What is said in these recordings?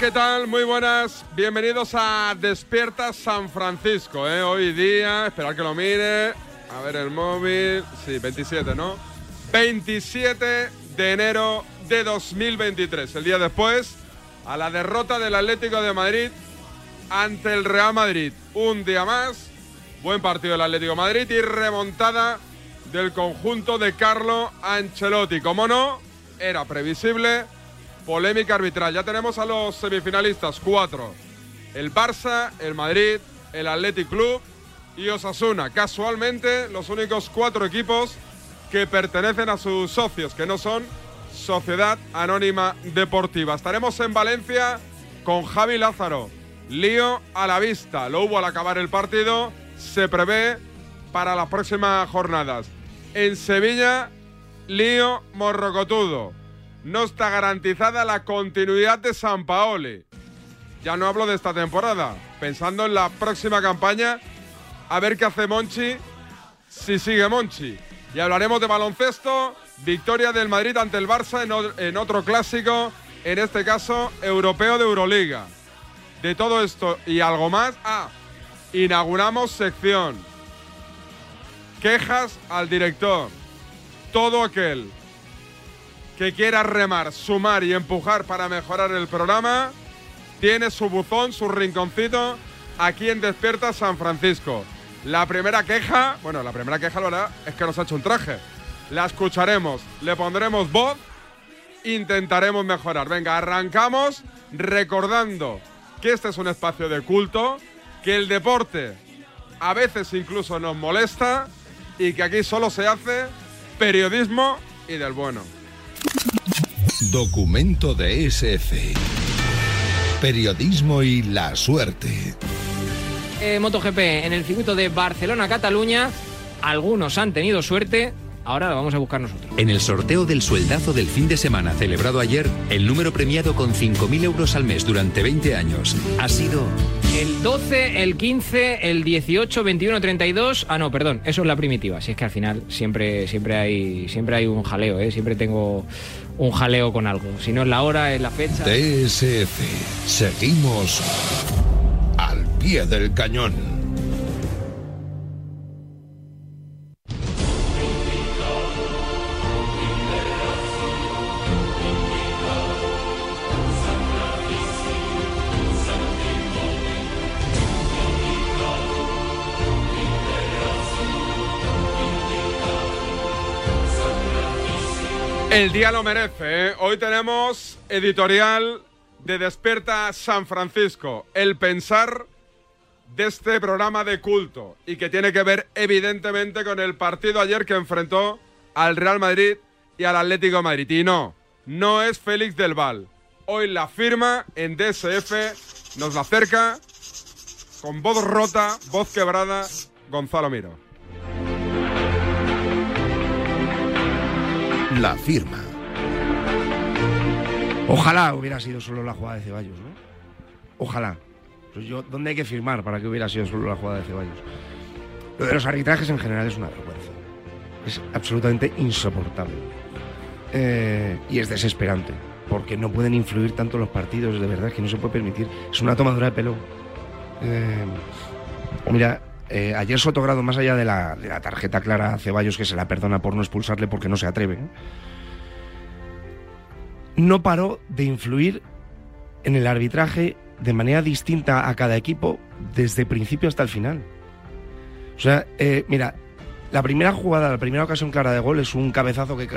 ¿Qué tal? Muy buenas. Bienvenidos a Despierta San Francisco. ¿eh? Hoy día, esperar que lo mire. A ver el móvil. Sí, 27, ¿no? 27 de enero de 2023. El día después, a la derrota del Atlético de Madrid ante el Real Madrid. Un día más. Buen partido del Atlético de Madrid y remontada del conjunto de Carlo Ancelotti. Como no, era previsible polémica arbitral. Ya tenemos a los semifinalistas, cuatro. El Barça, el Madrid, el Athletic Club y Osasuna. Casualmente, los únicos cuatro equipos que pertenecen a sus socios, que no son Sociedad Anónima Deportiva. Estaremos en Valencia con Javi Lázaro. Lío a la vista. Lo hubo al acabar el partido. Se prevé para las próximas jornadas. En Sevilla, lío morrocotudo no está garantizada la continuidad de San Paoli. Ya no hablo de esta temporada, pensando en la próxima campaña, a ver qué hace Monchi si sigue Monchi. Y hablaremos de baloncesto, victoria del Madrid ante el Barça en, otro clásico, en este caso europeo de Euroliga. De todo esto y algo más, ah, inauguramos sección. Quejas al director. Todo aquel que quiera remar, sumar y empujar para mejorar el programa, tiene su buzón, su rinconcito aquí en Despierta San Francisco. La primera queja, bueno, la primera queja, la verdad, es que nos ha hecho un traje. La escucharemos, le pondremos voz, intentaremos mejorar. Venga, arrancamos recordando que este es un espacio de culto, que el deporte a veces incluso nos molesta y que aquí solo se hace periodismo y del bueno. Documento de SF. Periodismo y la suerte. Eh, MotoGP en el circuito de Barcelona-Cataluña. Algunos han tenido suerte, ahora lo vamos a buscar nosotros. En el sorteo del sueldazo del fin de semana celebrado ayer, el número premiado con 5.000 euros al mes durante 20 años ha sido... El 12, el 15, el 18, 21, 32. Ah, no, perdón, eso es la primitiva. Si es que al final siempre, siempre, hay, siempre hay un jaleo, ¿eh? siempre tengo un jaleo con algo. Si no es la hora, es la fecha. DSF. Seguimos al pie del cañón. El día lo merece. ¿eh? Hoy tenemos editorial de Despierta San Francisco. El pensar de este programa de culto y que tiene que ver evidentemente con el partido ayer que enfrentó al Real Madrid y al Atlético Madrid. Y no, no es Félix del Val. Hoy la firma en DSF nos la acerca con voz rota, voz quebrada, Gonzalo Miro. La firma. Ojalá hubiera sido solo la jugada de Ceballos, ¿no? Ojalá. Pues yo, ¿Dónde hay que firmar para que hubiera sido solo la jugada de Ceballos? Lo de los arbitrajes en general es una vergüenza. Es absolutamente insoportable. Eh, y es desesperante, porque no pueden influir tanto los partidos, de verdad, que no se puede permitir. Es una tomadura de pelo. Eh, mira, eh, ayer Sotogrado, más allá de la, de la, tarjeta clara a Ceballos, que se la perdona por no expulsarle porque no se atreve, no paró de influir en el arbitraje de manera distinta a cada equipo desde principio hasta el final. O sea, eh, mira, la primera jugada, la primera ocasión clara de gol es un cabezazo que,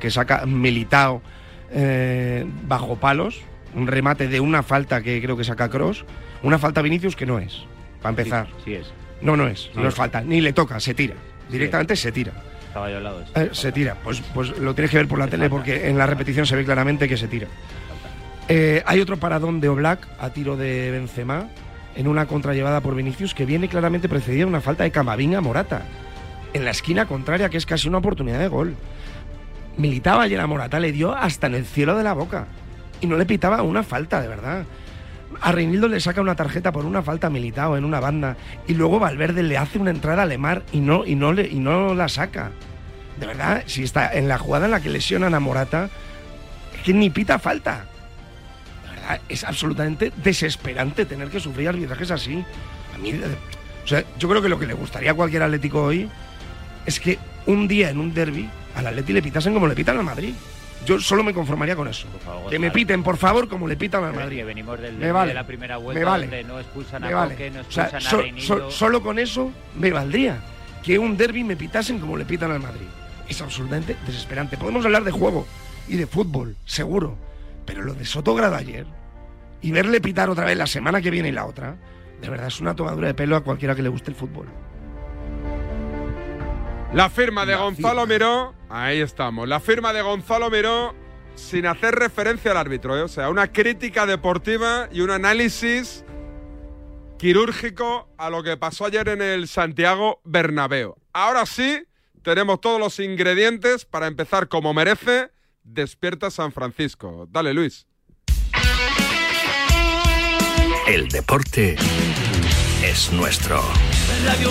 que saca Militao eh, bajo palos, un remate de una falta que creo que saca Cross, una falta a Vinicius que no es, para empezar. Sí, es. No, no es, no Sí. es falta, ni le toca, se tira. Directamente se tira. Estaba yo al lado. Eh, se tira. Pues, pues lo tienes que ver por la tele porque en la repetición se ve claramente que se tira. Eh, hay otro paradón de Oblak a tiro de Benzema en una contrallevada por Vinicius que viene claramente precedida de una falta de Camavinga Morata. En la esquina contraria, que es casi una oportunidad de gol. Militaba ayer a Morata, le dio hasta en el cielo de la boca. Y no le pitaba una falta, de verdad. A Reinildo le saca una tarjeta por una falta militado en una banda y luego Valverde le hace una entrada a Lemar y no, y no, le, y no la saca. De verdad, si está en la jugada en la que lesionan a Morata, es que ni pita falta. De verdad, es absolutamente desesperante tener que sufrir arbitrajes así. A mí, o sea, yo creo que lo que le gustaría a cualquier Atlético hoy es que un día en un derby al Atleti le pitasen como le pitan al Madrid. Yo solo me conformaría con eso. favor, Que me piten, por favor, como le pitan al Madrid. que venimos del Me vale. de la primera vuelta Me vale. donde no expulsan a vale. Coque, no O sea, expulsan so- a Reinildo. so- solo con eso me valdría que un derby me pitasen como le pitan al Madrid. Es absolutamente desesperante. Podemos hablar de juego y de fútbol, seguro. Pero lo de Sotogrado ayer y verle pitar otra vez la semana que viene y la otra, de verdad es una tomadura de pelo a cualquiera que le guste el fútbol. La firma de La Gonzalo firma. Miró, ahí estamos. La firma de Gonzalo Miró sin hacer referencia al árbitro, ¿eh? o sea, una crítica deportiva y un análisis quirúrgico a lo que pasó ayer en el Santiago Bernabéu. Ahora sí, tenemos todos los ingredientes para empezar como merece Despierta San Francisco. Dale, Luis. El deporte es nuestro. Radio.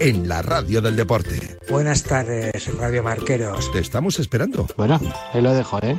en la radio del deporte. Buenas tardes, Radio Marqueros. Te estamos esperando. Bueno, ahí lo dejo, ¿eh?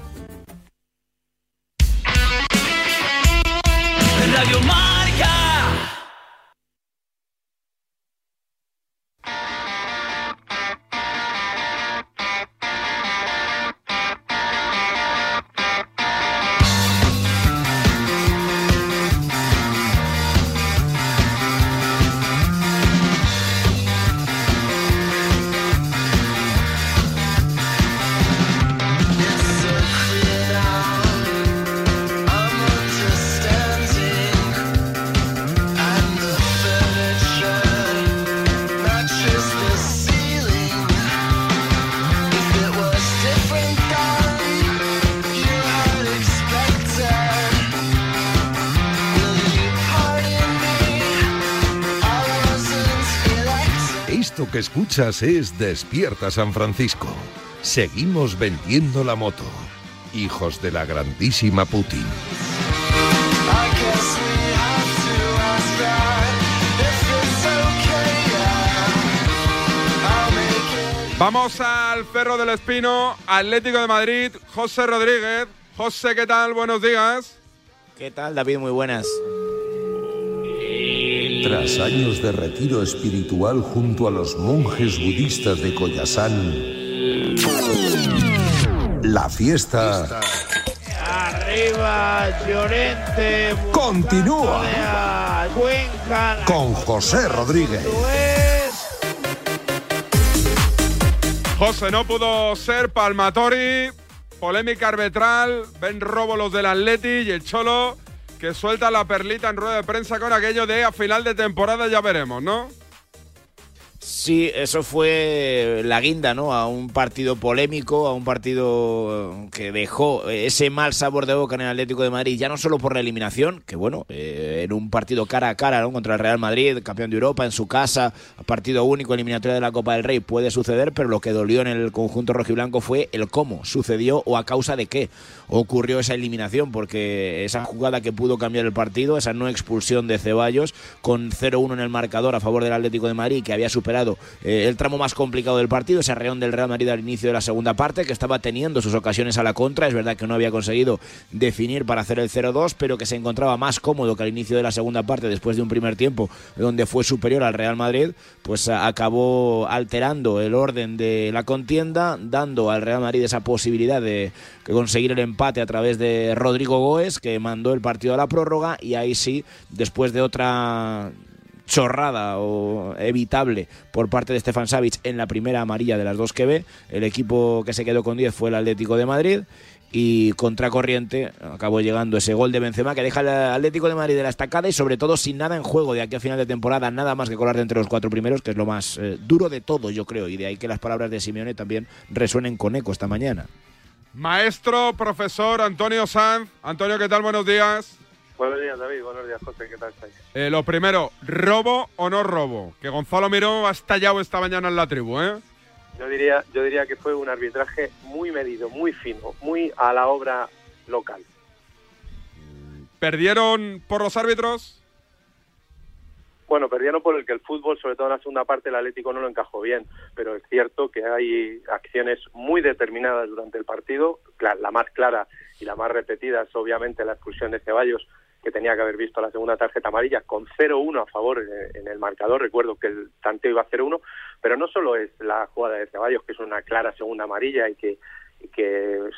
Escuchas es Despierta San Francisco. Seguimos vendiendo la moto. hijos de la grandísima Putin. Vamos al Ferro del Espino, Atlético de Madrid, José Rodríguez. José, ¿qué tal? Buenos días. ¿Qué tal, David? Muy buenas. Tras años de retiro espiritual junto a los monjes budistas de Koyasan, la fiesta Arriba, Llorente. continúa Cuenca. con José Rodríguez. José, no pudo ser Palmatori, polémica arbitral, ven robo los del Atleti y el Cholo que suelta la perlita en rueda de prensa con aquello de a final de temporada ya veremos, ¿no? Sí, eso fue la guinda, ¿no? A un partido polémico, a un partido que dejó ese mal sabor de boca en el Atlético de Madrid, ya no solo por la eliminación, que bueno, eh, en un partido cara a cara, ¿no? Contra el Real Madrid, campeón de Europa, en su casa, partido único, eliminatoria de la Copa del Rey, puede suceder, pero lo que dolió en el conjunto rojiblanco fue el cómo sucedió o a causa de qué ocurrió esa eliminación, porque esa jugada que pudo cambiar el partido, esa no expulsión de Ceballos, con 0-1 en el marcador a favor del Atlético de Madrid, que había superado eh, el tramo más complicado del partido, ese reón del Real Madrid al inicio de la segunda parte, que estaba teniendo sus ocasiones a la contra, es verdad que no había conseguido definir para hacer el 0-2, pero que se encontraba más cómodo que al inicio de la segunda parte, después de un primer tiempo donde fue superior al Real Madrid, pues acabó alterando el orden de la contienda, dando al Real Madrid esa posibilidad de conseguir el empate a través de Rodrigo Goes, que mandó el partido a la prórroga, y ahí sí, después de otra chorrada o evitable por parte de Stefan Savic en la primera amarilla de las dos que ve. El equipo que se quedó con 10 fue el Atlético de Madrid y contracorriente acabó llegando ese gol de Benzema que deja al Atlético de Madrid de la estacada y sobre todo sin nada en juego de aquí a final de temporada, nada más que colar de entre los cuatro primeros, que es lo más eh, duro de todo, yo creo, y de ahí que las palabras de Simeone también resuenen con eco esta mañana. Maestro, profesor Antonio Sanz. Antonio, ¿qué tal? Buenos días. Días, David. Buenos días, José. ¿Qué tal estáis? Eh, lo primero, ¿robo o no robo? Que Gonzalo Miró ha estallado esta mañana en la tribu, ¿eh? Yo diría, yo diría que fue un arbitraje muy medido, muy fino, muy a la obra local. ¿Perdieron por los árbitros? Bueno, perdieron por el que el fútbol, sobre todo en la segunda parte, el Atlético no lo encajó bien, pero es cierto que hay acciones muy determinadas durante el partido. La más clara y la más repetida es obviamente la expulsión de Ceballos, que tenía que haber visto la segunda tarjeta amarilla, con 0-1 a favor en, el marcador. Recuerdo que el tanteo iba a 0-1, pero no solo es la jugada de Ceballos, que es una clara segunda amarilla y que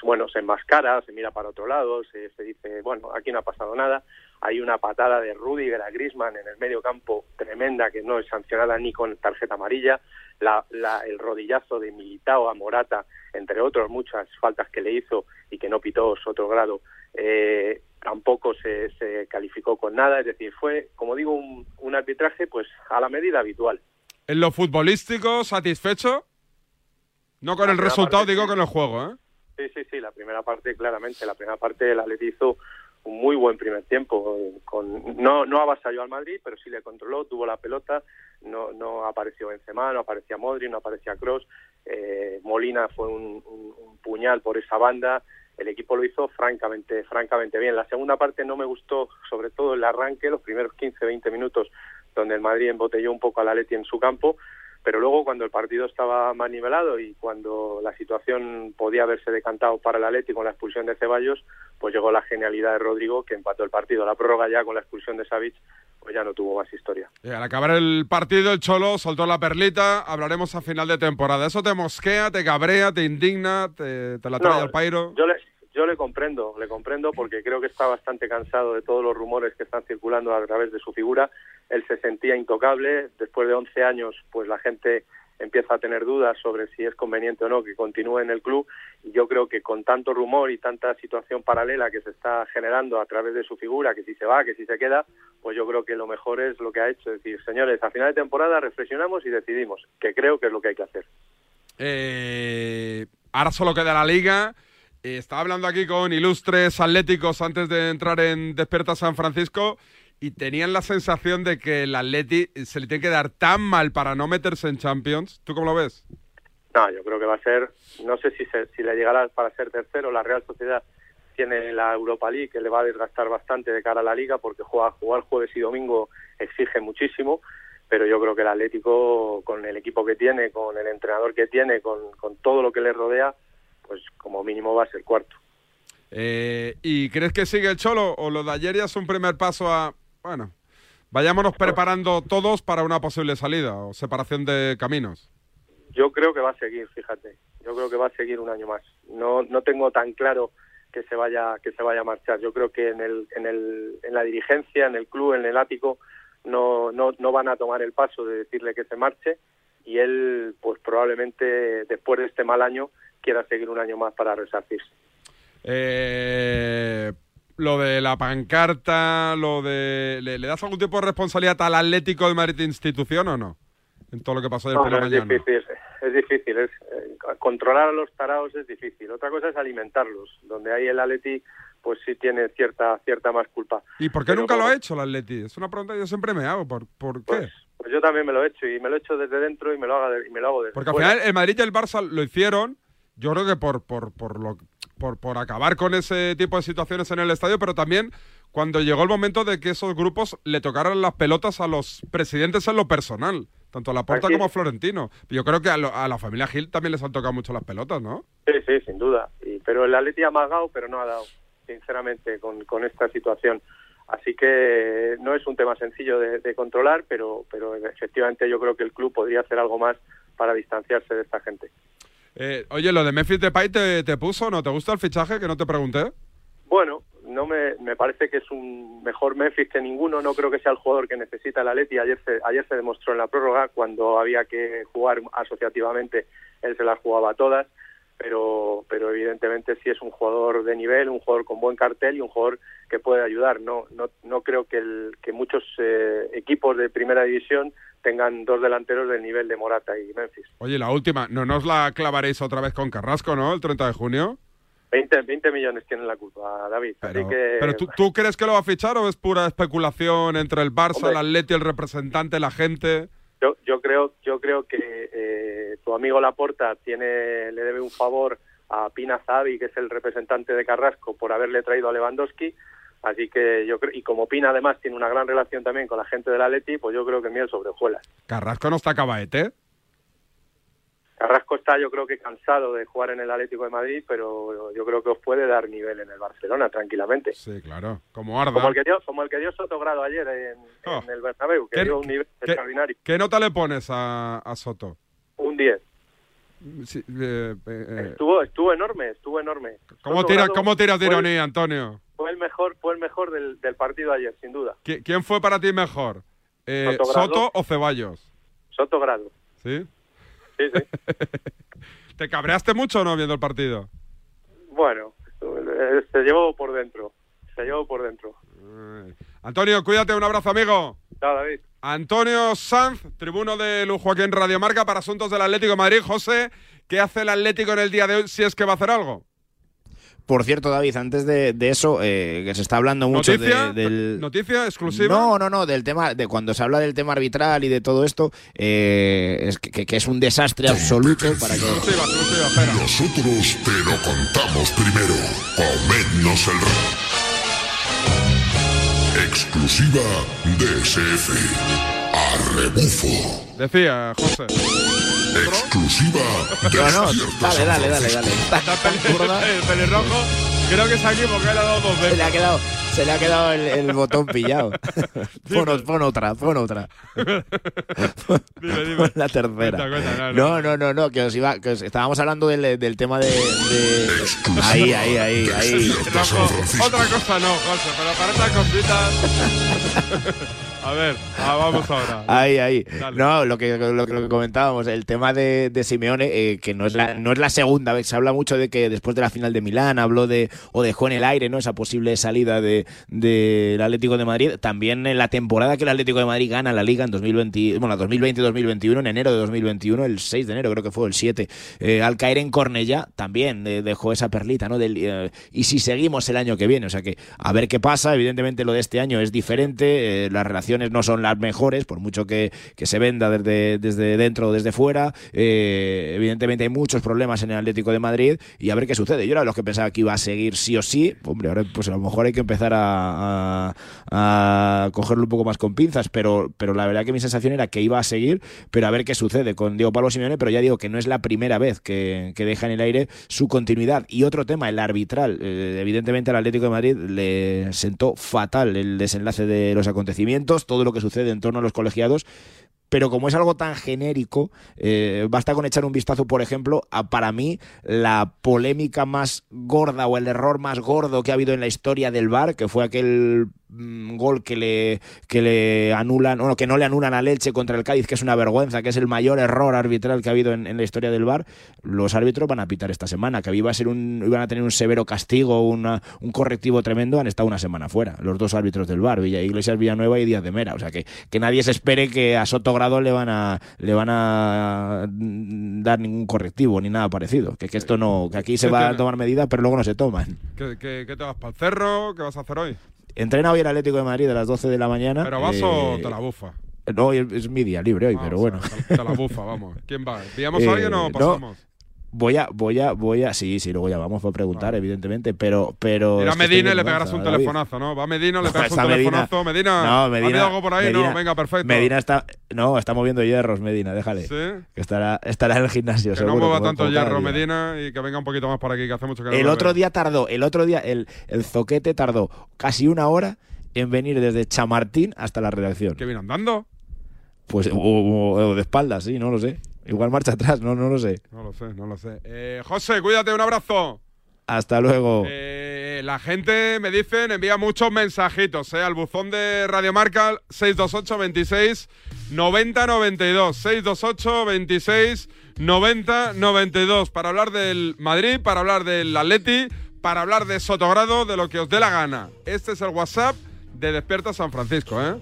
bueno se enmascara, se mira para otro lado, se, dice bueno aquí no ha pasado nada. Hay una patada de Rudiger a Griezmann en el medio campo tremenda que no es sancionada ni con tarjeta amarilla. La, la- el rodillazo de Militao a Morata, entre otros muchas faltas que le hizo y que no pitó su otro grado, eh, tampoco se, se calificó con nada. Es decir, fue como digo un, un arbitraje pues a la medida habitual. ¿En lo futbolístico satisfecho? No con La el resultado, parte, digo con el juego, ¿eh? Sí, sí, sí, la primera parte claramente, la primera parte el Atleti hizo un muy buen primer tiempo, eh, con no no avasalló al Madrid, pero sí le controló, tuvo la pelota, no no apareció Benzema, no aparecía Modri, no aparecía Cross, Molina fue un, un- un puñal por esa banda, el equipo lo hizo francamente francamente bien. La segunda parte no me gustó, sobre todo el arranque, los primeros 15-20 minutos donde el Madrid embotelló un poco al Atleti en su campo, pero luego cuando el partido estaba más nivelado y cuando la situación podía haberse decantado para el Atleti con la expulsión de Ceballos, pues llegó la genialidad de Rodrigo que empató el partido. La prórroga ya con la expulsión de Savic, pues ya no tuvo más historia. Y al acabar el partido, el Cholo soltó la perlita. Hablaremos a final de temporada. ¿Eso te mosquea, te cabrea, te indigna, te, te la trae No, al pairo? Yo le, yo le comprendo, le comprendo porque creo que está bastante cansado de todos los rumores que están circulando a través de su figura. Él se sentía intocable. Después de 11 años, pues la gente empieza a tener dudas sobre si es conveniente o no que continúe en el club. Yo creo que con tanto rumor y tanta situación paralela que se está generando a través de su figura, que si se va, que si se queda, pues yo creo que lo mejor es lo que ha hecho. Es decir, señores, a final de temporada reflexionamos y decidimos, que creo que es lo que hay que hacer. Eh, ahora solo queda la liga. Eh, estaba hablando aquí con ilustres atléticos antes de entrar en Despierta San Francisco y tenían la sensación de que el Atleti se le tiene que dar tan mal para no meterse en Champions. ¿Tú cómo lo ves? No, yo creo que va a ser, no sé si, se- si le llegará para ser tercero. La Real Sociedad tiene la Europa League que le va a desgastar bastante de cara a la liga porque juega, jugar jueves y domingo exige muchísimo. Pero yo creo que el Atlético, con el equipo que tiene, con el entrenador que tiene, con, con todo lo que le rodea, pues como mínimo va a ser cuarto. Eh, ¿Y crees que sigue el Cholo o lo de ayer ya es un primer paso a, bueno, vayámonos preparando todos para una posible salida o separación de caminos? Yo creo que va a seguir, fíjate. Yo creo que va a seguir un año más. No, no tengo tan claro que se vaya que se vaya a marchar. Yo creo que en el, en el, en la dirigencia, en el club, en el ático, no, no, no van a tomar el paso de decirle que se marche y él, pues probablemente después de este mal año quiera seguir un año más para resarcirse. Eh, lo de la pancarta, lo de... ¿le, le das algún tipo de responsabilidad al Atlético de Madrid institución o no? En todo lo que pasó ayer No, no, es difícil, es difícil. Es, eh, controlar a los tarados es difícil. Otra cosa es alimentarlos, donde ahí el Atleti pues sí tiene cierta cierta más culpa. ¿Y por qué Pero nunca lo ha hecho el Atleti? Es una pregunta que yo siempre me hago. ¿Por, por qué? Pues yo también me lo he hecho y me lo he hecho desde dentro y me lo hago, de- y me lo hago desde Porque al final el Madrid y el Barça lo hicieron, yo creo que por, por, por, lo, por, por acabar con ese tipo de situaciones en el estadio, pero también cuando llegó el momento de que esos grupos le tocaran las pelotas a los presidentes en lo personal, tanto a Laporta Así como a. Florentino. Yo creo que a, lo- a la familia Gil también les han tocado mucho las pelotas, ¿no? Sí, sí, sin duda. Y, pero el Atleti ha magado, pero no ha dado, sinceramente, con, con esta situación. Así que no es un tema sencillo de, de controlar, pero, pero efectivamente yo creo que el club podría hacer algo más para distanciarse de esta gente. Eh, oye, lo de Memphis Depay te, te puso, ¿no? ¿Te gusta el fichaje que no te pregunté? Bueno, no me, me parece que es un mejor Memphis que ninguno. No creo que sea el jugador que necesita el Atleti. Ayer se, ayer se demostró en la prórroga cuando había que jugar asociativamente, él se las jugaba todas. Pero, pero evidentemente sí es un jugador de nivel, un jugador con buen cartel y un jugador que puede ayudar. No, no, no creo que, el, que muchos eh, equipos de primera división tengan dos delanteros del nivel de Morata y Memphis. Oye, la última, no nos la clavaréis otra vez con Carrasco, ¿no? El 30 de junio. 20, 20 millones tienen la culpa, David. Así Pero, que pero ¿tú, tú crees que lo va a fichar o es pura especulación entre el Barça, Hombre. el Atleti, el representante, la gente? Yo, yo creo, yo creo que eh, tu amigo Laporta tiene, le debe un favor a Pina Zavi, que es el representante de Carrasco, por haberle traído a Lewandowski. Así que yo creo, y como Pina además tiene una gran relación también con la gente del Atleti, pues yo creo que miel sobre hojuelas. Carrasco no está cabaete. Carrasco está, yo creo que cansado de jugar en el Atlético de Madrid, pero yo creo que os puede dar nivel en el Barcelona tranquilamente. Sí, claro. Como Arda. Como el que dio, como el que dio Sotogrado ayer en, Oh. en el Bernabéu, que ¿Qué- dio un nivel qué- extraordinario. ¿Qué nota le pones a, a Soto? Un 10. Sí, eh, eh, eh, Estuvo, estuvo enorme, estuvo enorme. ¿Cómo, tira, Sotogrado ¿Cómo tiras de ironía, Antonio? Fue el mejor, fue el mejor del, del partido ayer, sin duda. ¿Qui- ¿Quién fue para ti mejor? Eh, Soto Grado. ¿Soto o Ceballos? Soto Grado. ¿Sí? Sí, sí. ¿Te cabreaste mucho o no viendo el partido? bueno, eh, se llevó por dentro. Se llevó por dentro. Antonio, cuídate, un abrazo, amigo. Chao, David. Antonio Sanz, tribuno de Lujo aquí en Radio Marca para asuntos del Atlético de Madrid. José, ¿qué hace el Atlético en el día de hoy si es que va a hacer algo? Por cierto, David, antes de, de eso, eh, que se está hablando mucho ¿Noticia? de- del... ¿Noticia exclusiva? No, no, no, del tema, de cuando se habla del tema arbitral y de todo esto, eh, es que, es un desastre absoluto para que... Exclusiva, exclusiva, espera. Nosotros te lo contamos primero. Comednos el. Exclusiva DSF. A rebufo. Decía, José. Exclusiva de No, no, dale, dale, dale, dale. Está peli- el pelirrojo, creo que se ha equivocado, le ha dado dos Se le veces. ha quedado, se le ha quedado el, el botón pillado. pon, pon otra, pon otra. Dime, dime. Pon la tercera. Cuenta, cuenta, no, no, no, no, no, que os iba, que os- estábamos hablando del, del tema de, de- ahí, ahí, ahí, ahí. Otra cosa no, José, pero para estas cositas. A ver, ah, vamos ahora. Ahí, ahí. Dale. No, lo que, lo, que- lo que comentábamos, el tema de, de Simeone, eh, que no es, la, no es la segunda vez. Se habla mucho de que después de la final de Milán habló de, o dejó en el aire, ¿no? Esa posible salida de, de- del Atlético de Madrid, también en la temporada que el Atlético de Madrid gana la Liga en 2020, bueno, 2020-2021, en enero de 2021, el 6 de enero creo que fue, el 7, eh, al caer en Cornellá también eh, dejó esa perlita, ¿no? Del, eh, y si seguimos el año que viene, o sea que a ver qué pasa, evidentemente lo de este año es diferente, eh, las no son las mejores, por mucho que, que se venda desde, desde dentro o desde fuera, eh, evidentemente hay muchos problemas en el Atlético de Madrid y a ver qué sucede. Yo era de los que pensaba que iba a seguir sí o sí, hombre, ahora pues a lo mejor hay que empezar a cogerlo un poco más con pinzas, pero, pero la verdad que mi sensación era que iba a seguir, pero a ver qué sucede con Diego Pablo Simeone, pero ya digo que no es la primera vez que, que deja en el aire su continuidad. Y otro tema, el arbitral. Eh, evidentemente al Atlético de Madrid le sentó fatal el desenlace de los acontecimientos, todo lo que sucede en torno a los colegiados pero como es algo tan genérico, eh, basta con echar un vistazo, por ejemplo, a para mí la polémica más gorda o el error más gordo que ha habido en la historia del VAR, que fue aquel mm, gol que le, que le anulan, bueno, que no le anulan a Leche contra el Cádiz, que es una vergüenza, que es el mayor error arbitral que ha habido en, en la historia del VAR, los árbitros van a pitar esta semana, que iba a ser un, iban a tener un severo castigo, una- un correctivo tremendo, han estado una semana fuera, los dos árbitros del VAR, Villa Iglesias Villanueva y Díaz de Mera, o sea que, que nadie se espere que a Soto Grado le van a le van a mm, dar ningún correctivo ni nada parecido, que, que esto no, que aquí se ¿Qué va a tomar medidas, pero luego no se toman. ¿Qué, qué- qué te vas para el cerro? ¿Qué vas a hacer hoy? Entrena hoy el Atlético de Madrid a las 12 de la mañana. ¿Pero vas o eh, te la bufa? No, es, mi día libre hoy, Ah, pero o sea, bueno. te, la bufa, vamos. ¿Quién va? ¿Pillamos Eh, a alguien o no, pasamos? Voy a, voy a, voy a, sí, sí, luego ya vamos a preguntar, evidentemente, pero, pero. Ir a es que estoy Medina y le pegarás un David. telefonazo, ¿no? Va a Medina, le No, pegas un está Medina. telefonazo. Medina, No, ¿ha Medina. algo por ahí? Medina- no, venga, perfecto. Medina está, no, está moviendo hierros, Medina, déjale. Sí. Que estará, estará en el gimnasio, Que seguro. no mueva tanto hierro. Medina y que venga un poquito más por aquí, que hace mucho que no El otro día tardó, el otro día, el, el zoquete tardó casi una hora en venir desde Chamartín hasta la redacción. ¿Que viene andando? Pues, o, o- o de espaldas, sí, no lo sé. Igual marcha atrás, no, no lo sé. No lo sé, no lo sé. Eh, José, cuídate, un abrazo. Hasta luego. Eh, la gente, me dicen, envía muchos mensajitos eh, al buzón de Radiomarca 628 26 90 92. 628 26 90 92. Para hablar del Madrid, para hablar del Atleti, para hablar de Sotogrado, de lo que os dé la gana. Este es el WhatsApp de Despierta San Francisco, ¿eh?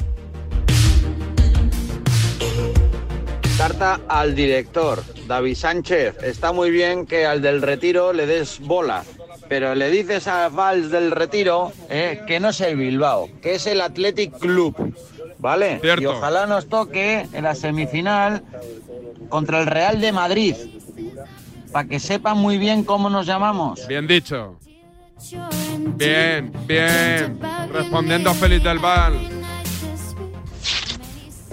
Carta al director, David Sánchez. Está muy bien que al del retiro le des bola, pero le dices a Valls del retiro eh, que no es el Bilbao, que es el Athletic Club. ¿Vale? Cierto. Y ojalá nos toque en la semifinal contra el Real de Madrid. Para que sepan muy bien cómo nos llamamos. Bien dicho. Bien, bien. Respondiendo a Félix del Val.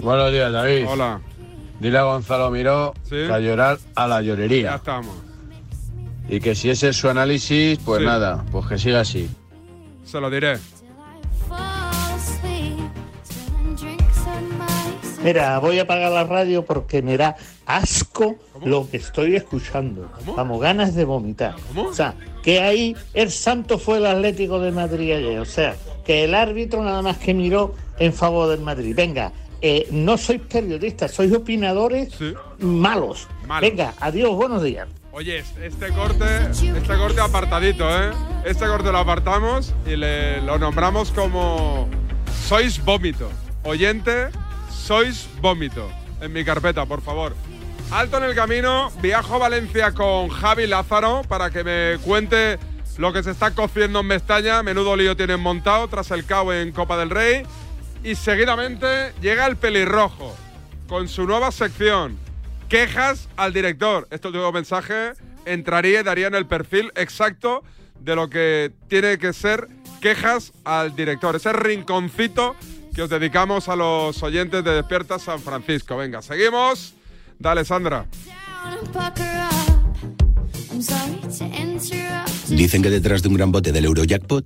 Buenos días, David. Hola. Dile a Gonzalo Miró Sí. a llorar a la Ya llorería. estamos. Y que si ese es su análisis, pues Sí. nada, pues que siga así. Se lo diré. Mira, voy a apagar la radio porque me da asco lo que estoy escuchando. Vamos, ganas de vomitar. O sea, que ahí el santo fue el Atlético de Madrid ayer. O sea, que el árbitro nada más que miró en favor del Madrid. Venga, eh, no sois periodistas, sois opinadores malos. Venga, adiós, buenos días. Oye, este corte, este corte apartadito, ¿eh? Este corte lo apartamos y le, lo nombramos como Sois Vómito. Oyente, Sois Vómito. En mi carpeta, por favor. Alto en el camino, viajo a Valencia con Javi Lázaro para que me cuente lo que se está cociendo en Mestaña. Menudo lío tienen montado tras el CAO en Copa del Rey. Y seguidamente llega el pelirrojo con su nueva sección. Quejas al director. Este último mensaje entraría y daría en el perfil exacto de lo que tiene que ser quejas al director. Ese rinconcito que os dedicamos a los oyentes de Despierta San Francisco. Venga, seguimos. Dale, Sandra. Dicen que detrás de un gran bote del Eurojackpot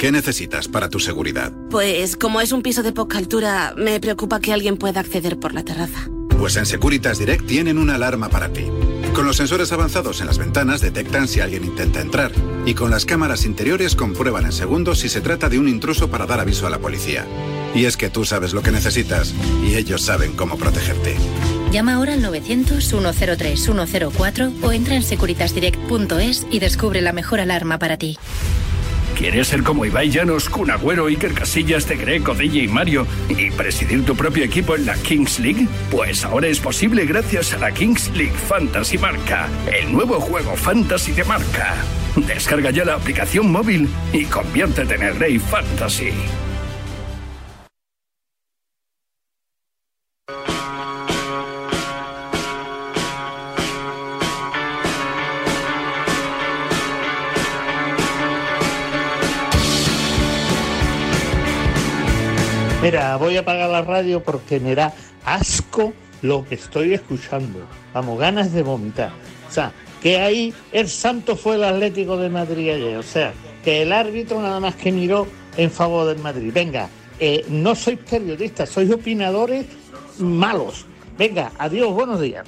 ¿Qué necesitas para tu seguridad? Pues como es un piso de poca altura, me preocupa que alguien pueda acceder por la terraza. Pues en Securitas Direct tienen una alarma para ti. Con los sensores avanzados en las ventanas detectan si alguien intenta entrar y con las cámaras interiores comprueban en segundos si se trata de un intruso para dar aviso a la policía. Y es que tú sabes lo que necesitas y ellos saben cómo protegerte. Llama ahora al 900-103-104 o entra en securitasdirect.es y descubre la mejor alarma para ti. ¿Quieres ser como Ibai Llanos, Kun Agüero, Iker Casillas, De Greco, DJ Mario y presidir tu propio equipo en la Kings League? Pues ahora es posible gracias a la Kings League Fantasy Marca, el nuevo juego fantasy de marca. Descarga ya la aplicación móvil y conviértete en el rey fantasy. Mira, voy a apagar la radio porque me da asco lo que estoy escuchando. Vamos, ganas de vomitar. O sea, que ahí el santo fue el Atlético de Madrid ayer. O sea, que el árbitro nada más que miró en favor del Madrid. Venga, eh, no sois periodistas, sois opinadores malos. Venga, adiós, buenos días.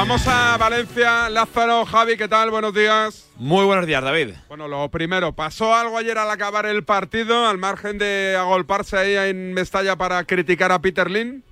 Vamos a Valencia, Lázaro, Javi, ¿qué tal? Buenos días. Muy buenos días, David. Bueno, lo primero, ¿pasó algo ayer al acabar el partido, al margen de agolparse ahí en Mestalla para criticar a Peter Lin?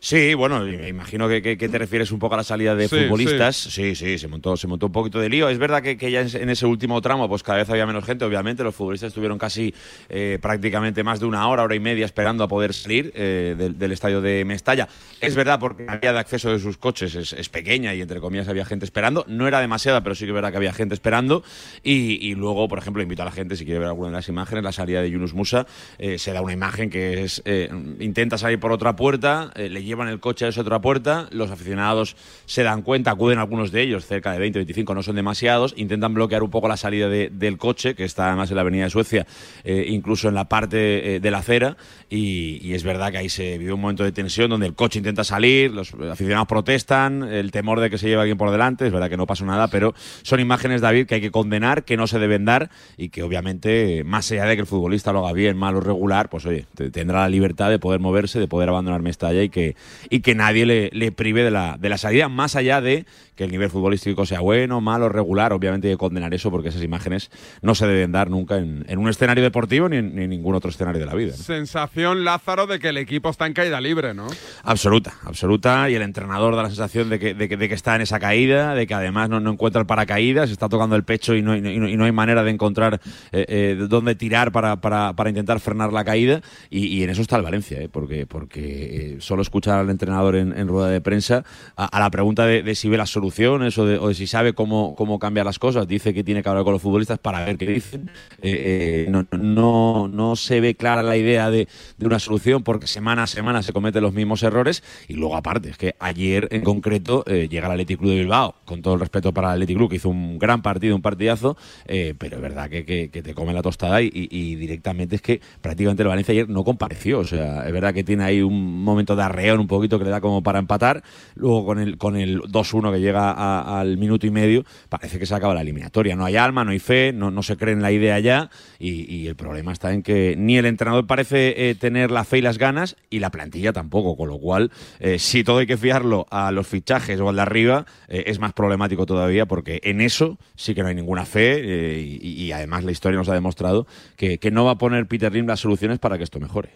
Sí, bueno, me imagino que, que- que te refieres un poco a la salida de Sí, futbolistas. Sí, sí, se montó, se montó un poquito de lío. Es verdad que, que ya en ese último tramo, pues cada vez había menos gente, obviamente. Los futbolistas estuvieron casi eh, prácticamente más de una hora, hora y media esperando a poder salir eh, del, del estadio de Mestalla. Es verdad porque la vía de acceso de sus coches es, es pequeña y entre comillas había gente esperando. No era demasiada, pero sí que es verdad que había gente esperando. Y, y luego, por ejemplo, invito a la gente, si quiere ver alguna de las imágenes, la salida de Yunus Musa, eh, se da una imagen que es, eh, intenta salir por otra puerta, le llevan el coche a esa otra puerta, los aficionados se dan cuenta, acuden algunos de ellos, cerca de 20 o 25, no son demasiados, intentan bloquear un poco la salida de- del coche, que está además en la avenida de Suecia, eh, incluso en la parte eh, de la acera, y, es verdad que ahí se vive un momento de tensión donde el coche intenta salir, los aficionados protestan, el temor de que se lleve alguien por delante, es verdad que no pasó nada, pero son imágenes, David, que hay que condenar, que no se deben dar y que obviamente, más allá de que el futbolista lo haga bien, mal o regular, pues oye, te- tendrá la libertad de poder moverse, de poder abandonar Mestalla y que, y que nadie le, le prive de la, de la salida, más allá de que el nivel futbolístico sea bueno, malo, regular, obviamente hay que condenar eso porque esas imágenes no se deben dar nunca en, en un escenario deportivo ni en, ni en ningún otro escenario de la vida. ¿no? Sensación, Lázaro, de que el equipo está en caída libre, ¿no? Absoluta, absoluta. Y el entrenador da la sensación de que, de que, de que está en esa caída, de que además no, no encuentra el paracaídas, está tocando el pecho y no, y no- y no- hay manera de encontrar eh, eh, dónde tirar para, para, para intentar frenar la caída. Y, y en eso está el Valencia, ¿eh? porque, porque eh, solo escuchar al entrenador en, en rueda de prensa a, a la pregunta de, de si ve las soluciones o de, o de si sabe cómo, cómo cambiar las cosas. Dice que tiene que hablar con los futbolistas para ver qué dicen. Eh, eh, no, no, no se ve clara la idea de, de una solución porque semana a semana se cometen los mismos errores. Y luego, aparte, es que ayer en concreto eh, llega el Athletic Club de Bilbao, con todo el respeto para el Athletic Club, que hizo un gran partido, un partidazo, eh, pero es verdad que, que- que te come la tostada y, y- y directamente es que prácticamente el Valencia ayer no compareció. O sea, es verdad que tiene ahí un momento de arreón un poquito que le da como para empatar. Luego con el, con el 2-1 que llega al minuto y medio, parece que se acaba la eliminatoria. No hay alma, no hay fe, no, no se cree en la idea ya. Y, el problema está en que ni el entrenador parece eh, tener la fe y las ganas y la plantilla tampoco. Con lo cual, eh, si todo hay que fiarlo a los fichajes o al de arriba, eh, es más problemático todavía porque en eso sí que no hay ninguna fe y, además la historia nos ha demostrado que, que no va a poner Peter Lim las soluciones para que esto mejore.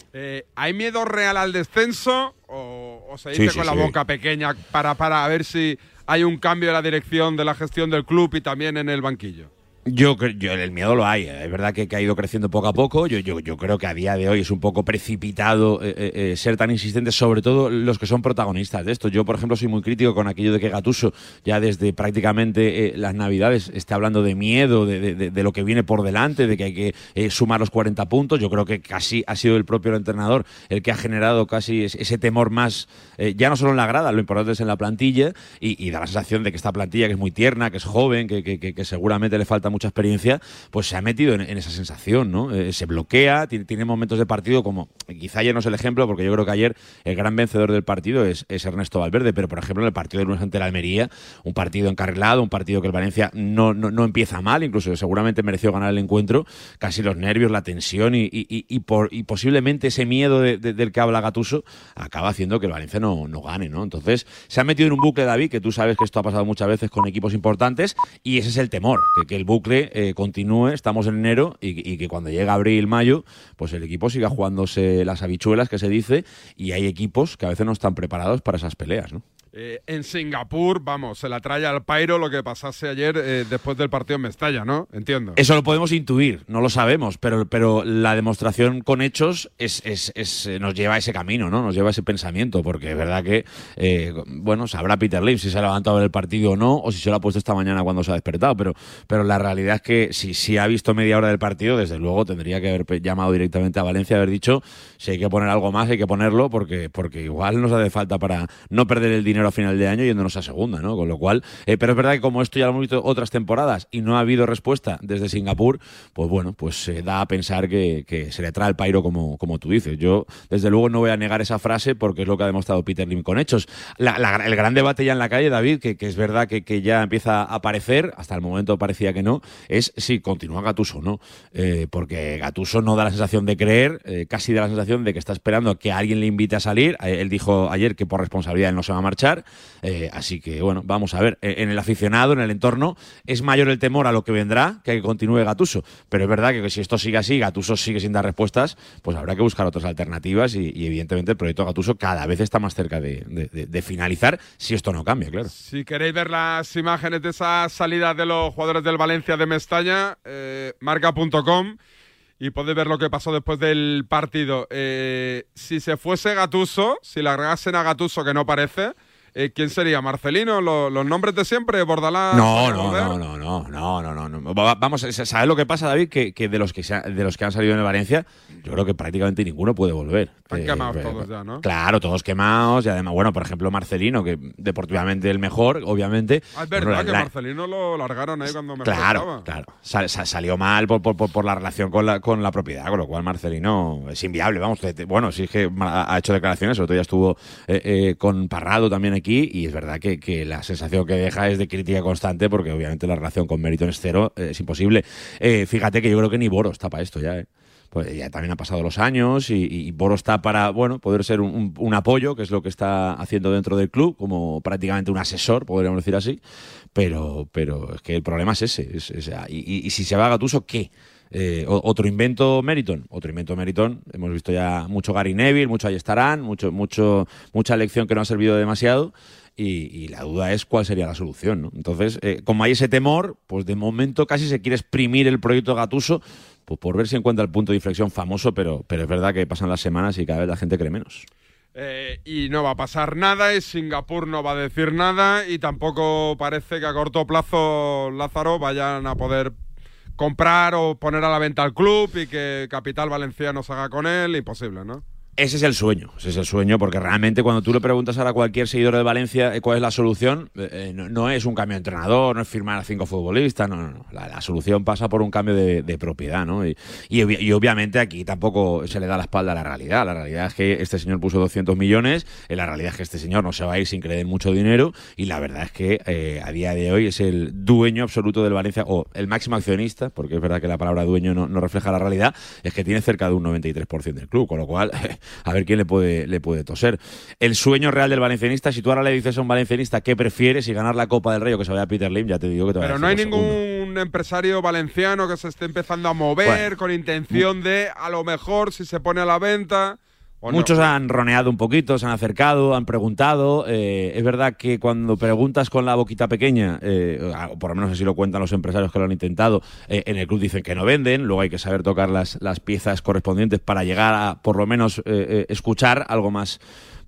¿Hay miedo real al descenso o, o se dice sí, con la sí. boca pequeña para, para ver si hay un cambio de la dirección de la gestión del club y también en el banquillo? Yo, yo el miedo lo hay, eh, es verdad que, que ha ido creciendo poco a poco. Yo, yo, yo creo que a día de hoy es un poco precipitado eh, eh, eh, ser tan insistentes, sobre todo los que son protagonistas de esto. Yo, por ejemplo, soy muy crítico con aquello de que Gatuso ya desde prácticamente eh, las Navidades esté hablando de miedo, de, de- de- de lo que viene por delante, de que hay que eh, sumar los 40 puntos. Yo creo que casi ha sido el propio entrenador el que ha generado casi es- ese temor más, ya no solo en la grada, lo importante es en la plantilla y, y da la sensación de que esta plantilla que es muy tierna, que es joven, que- que- que seguramente le falta mucha experiencia, pues se ha metido en, esa sensación, ¿no? Eh, se bloquea, tiene, momentos de partido como, quizá ayer no es el ejemplo, porque yo creo que ayer el gran vencedor del partido es, es Ernesto Valverde, pero por ejemplo en el partido de lunes ante la Almería, un partido encarrilado, un partido que el Valencia no, no, no empieza mal, incluso seguramente mereció ganar el encuentro, casi los nervios, la tensión y, y- y- por, y posiblemente ese miedo de- de- del que habla Gatuso acaba haciendo que el Valencia no, no gane, ¿no? Entonces se ha metido en un bucle, David, que tú sabes que esto ha pasado muchas veces con equipos importantes y ese es el temor, que, que el bucle eh, continúe, estamos en enero y, y que cuando llega abril, mayo, pues el equipo siga jugándose las habichuelas, que se dice, y hay equipos que a veces no están preparados para esas peleas, ¿no? Eh, en Singapur, vamos, se la trae al Pairo lo que pasase ayer eh, después del partido en Mestalla, ¿no? Entiendo. Eso lo podemos intuir, no lo sabemos, pero, pero la demostración con hechos es, es- es, eh, nos lleva a ese camino, ¿no? Nos lleva a ese pensamiento, porque es verdad que, eh, bueno, sabrá Peter Lim si se ha levantado ver el partido o no, o si se lo ha puesto esta mañana cuando se ha despertado, pero, pero la realidad es que si, si ha visto media hora del partido, desde luego tendría que haber llamado directamente a Valencia, haber dicho si hay que poner algo más, hay que ponerlo, porque, porque igual nos hace falta para no perder el dinero a final de año yéndonos a segunda, ¿no? Con lo cual, eh, pero es verdad que como esto ya lo hemos visto otras temporadas y no ha habido respuesta desde Singapur, pues bueno, pues se da a pensar que, se le trae el pairo como, como tú dices. Yo, desde luego, no voy a negar esa frase porque es lo que ha demostrado Peter Lim con hechos. La- el gran debate ya en la calle, David, que, es verdad que, que ya empieza a aparecer, hasta el momento parecía que no, es si continúa Gatuso o no. Eh, porque Gatuso no da la sensación de creer, eh, casi da la sensación de que está esperando que alguien le invite a salir. Él dijo ayer que por responsabilidad él no se va a marchar. Eh, así que, bueno, vamos a ver. Eh, en el aficionado, en el entorno, es mayor el temor a lo que vendrá que a que continúe Gatuso. Pero es verdad que, si esto sigue así, Gatuso sigue sin dar respuestas, pues habrá que buscar otras alternativas y, evidentemente el proyecto Gatuso cada vez está más cerca de, finalizar si esto no cambia, claro. Si queréis ver las imágenes de esas salidas de los jugadores del Valencia de Mestalla, eh, marca.com y podéis ver lo que pasó después del partido. Si se fuese Gatuso, si largasen a Gatuso, que no parece, eh, ¿quién sería? ¿Marcelino? ¿Lo- ¿Los, nombres de siempre? ¿Bordalás? No, ¿Para no, no, no, no, no, no, no, no. Va- Vamos, ¿sabes lo que pasa, David? Que, que de los que ha- de los que han salido en el Valencia, yo creo que prácticamente ninguno puede volver. Están Eh, quemados todos ya, ¿no? Claro, todos quemados y además, bueno, por ejemplo, Marcelino, que deportivamente el mejor, obviamente. Ah, es Bueno, verdad la- que la- Marcelino lo largaron ahí cuando me Claro, claro. Sal- sal- salió mal por, por- por- por la relación con la, con la propiedad, con lo cual Marcelino es inviable. Vamos, te- te- bueno, sí es que ha ha hecho declaraciones, sobre todo ya estuvo eh, eh, con Parrado también aquí, y es verdad que, la sensación que deja es de crítica constante, porque obviamente la relación con Meriton es cero, eh, es imposible. Eh, fíjate que yo creo que ni Boros está para esto ya, ¿eh? Pues ya también han pasado los años y, Boros está para, bueno, poder ser un, apoyo, que es lo que está haciendo dentro del club, como prácticamente un asesor, podríamos decir así. Pero, pero es que el problema es ese. es- es- y, y- y si se va a Gatuso, ¿qué? Eh, otro invento Meriton, otro invento Meriton. Hemos visto ya mucho Gary Neville, mucho ahí estarán, mucho, mucha lección que no ha servido demasiado. Y, y la duda es cuál sería la solución. ¿no? Entonces, eh, como hay ese temor, pues de momento casi se quiere exprimir el proyecto Gatuso pues por ver si encuentra el punto de inflexión famoso, pero, pero es verdad que pasan las semanas y cada vez la gente cree menos. Eh, y no va a pasar nada, y Singapur no va a decir nada, y tampoco parece que a corto plazo Lázaro vayan a poder comprar o poner a la venta al club y que Capital Valenciano se haga con él, imposible, ¿no? Ese es el sueño, ese es el sueño, porque realmente cuando tú le preguntas ahora a cualquier seguidor de Valencia eh, cuál es la solución, eh, eh, no, es un cambio de entrenador, no es firmar a cinco futbolistas, no, no, no. La, solución pasa por un cambio de, propiedad, ¿no? Y, y obvi- y obviamente aquí tampoco se le da la espalda a la realidad. La realidad es que este señor puso 200 millones, la realidad es que este señor no se va a ir sin den mucho dinero, y la verdad es que a día de hoy es el dueño absoluto del Valencia, o el máximo accionista, porque es verdad que la palabra dueño no, no refleja la realidad, es que tiene cerca de un 93% del club, con lo cual, a ver quién le puede, le puede toser. El sueño real del valencianista, si tú ahora le dices a un valencianista qué prefieres, si ganar la Copa del Rey o que se vaya a Peter Lim, ya te digo que te va a Pero no hay segundo. ningún empresario valenciano que se esté empezando a mover Bueno. con intención de, a lo mejor, si se pone a la venta. Muchos han roneado un poquito, se han acercado, han preguntado. Eh, es verdad que cuando preguntas con la boquita pequeña, eh, o por lo menos así lo cuentan los empresarios que lo han intentado, eh, en el club dicen que no venden, luego hay que saber tocar las, las piezas correspondientes para llegar a por lo menos eh, eh, escuchar algo más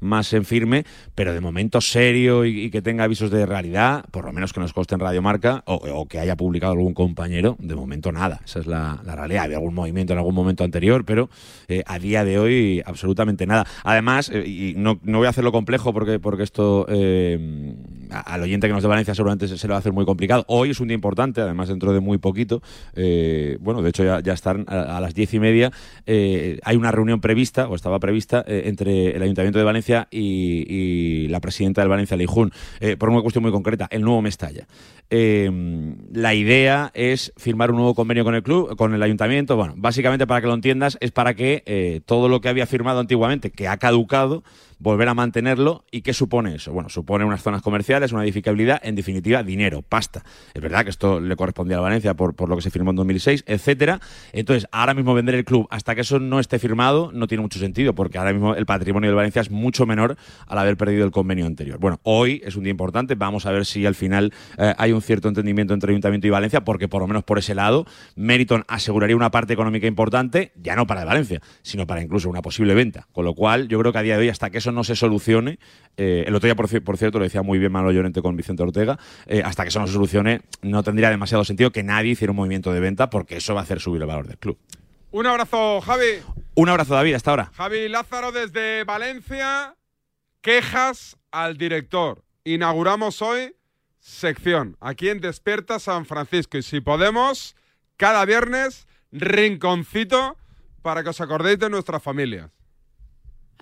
más en firme, pero de momento serio y, que tenga avisos de realidad, por lo menos que nos conste en Radio Marca o, que haya publicado algún compañero, de momento nada. Esa es la, la realidad. Había algún movimiento en algún momento anterior, pero eh, a día de hoy absolutamente nada. Además, eh, y no, no voy a hacerlo complejo porque, porque esto eh, al oyente que nos de Valencia seguramente se, se le va a hacer muy complicado. Hoy es un día importante, además dentro de muy poquito. bueno, de hecho ya, están a, a las diez y media. hay una reunión prevista, o estaba prevista, entre el Ayuntamiento de Valencia y, la presidenta del Valencia, Leijún, eh, por una cuestión muy concreta, el nuevo Mestalla. Eh, la idea es firmar un nuevo convenio con el club, con el ayuntamiento. Bueno, básicamente para que lo entiendas, es para que eh, todo lo que había firmado antiguamente, que ha caducado, volver a mantenerlo. ¿Y qué supone eso? Bueno, supone unas zonas comerciales, una edificabilidad, en definitiva, dinero, pasta. Es verdad que esto le correspondía a Valencia por, por lo que se firmó en 2006, etcétera. Entonces, ahora mismo vender el club hasta que eso no esté firmado no tiene mucho sentido, porque ahora mismo el patrimonio de Valencia es mucho menor al haber perdido el convenio anterior. Bueno, hoy es un día importante, vamos a ver si al final eh, hay un cierto entendimiento entre Ayuntamiento y Valencia, porque por lo menos por ese lado, Meriton aseguraría una parte económica importante, ya no para Valencia, sino para incluso una posible venta. Con lo cual, yo creo que a día de hoy, hasta que eso no se solucione, eh, el otro día, por, ci- por cierto, lo decía muy bien Manuel Llorente con Vicente Ortega, eh, hasta que eso no se solucione, no tendría demasiado sentido que nadie hiciera un movimiento de venta, porque eso va a hacer subir el valor del club. Un abrazo, Javi. Un abrazo, David, hasta ahora. Javi Lázaro desde Valencia. Quejas al director. Inauguramos hoy sección aquí en Despierta San Francisco. Y si podemos, cada viernes, rinconcito para que os acordéis de nuestras familias.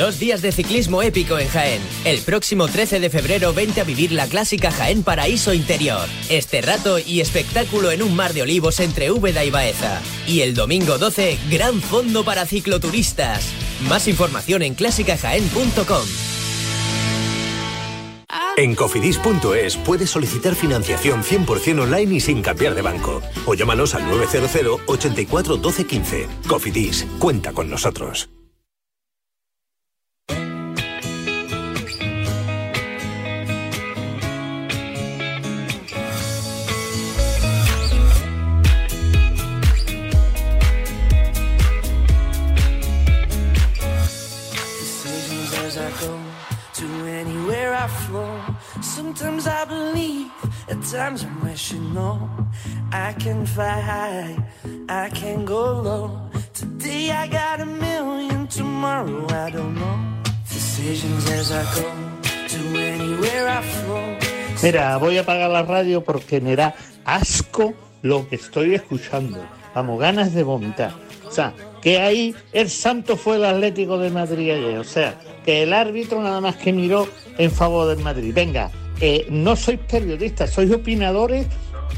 Dos días de ciclismo épico en Jaén. El próximo 13 de febrero vente a vivir la clásica Jaén Paraíso Interior. Este rato y espectáculo en un mar de olivos entre Úbeda y Baeza. Y el domingo 12, gran fondo para cicloturistas. Más información en clásicajaén.com. En cofidis.es puedes solicitar financiación 100% online y sin cambiar de banco. O llámanos al 900 84 12 15. Cofidis, cuenta con nosotros. I flow. Sometimes I believe, at times I'm no. I can fly high, I can go low. Today I got a million, tomorrow I don't know. Decisions as I go to anywhere I flow. Mira, voy a apagar la radio porque me da asco lo que estoy escuchando. Vamos, ganas de vomitar. O sea, que ahí el santo fue el Atlético de Madrid ayer. O sea, que el árbitro nada más que miró en favor del Madrid. Venga, eh, no sois periodistas, sois opinadores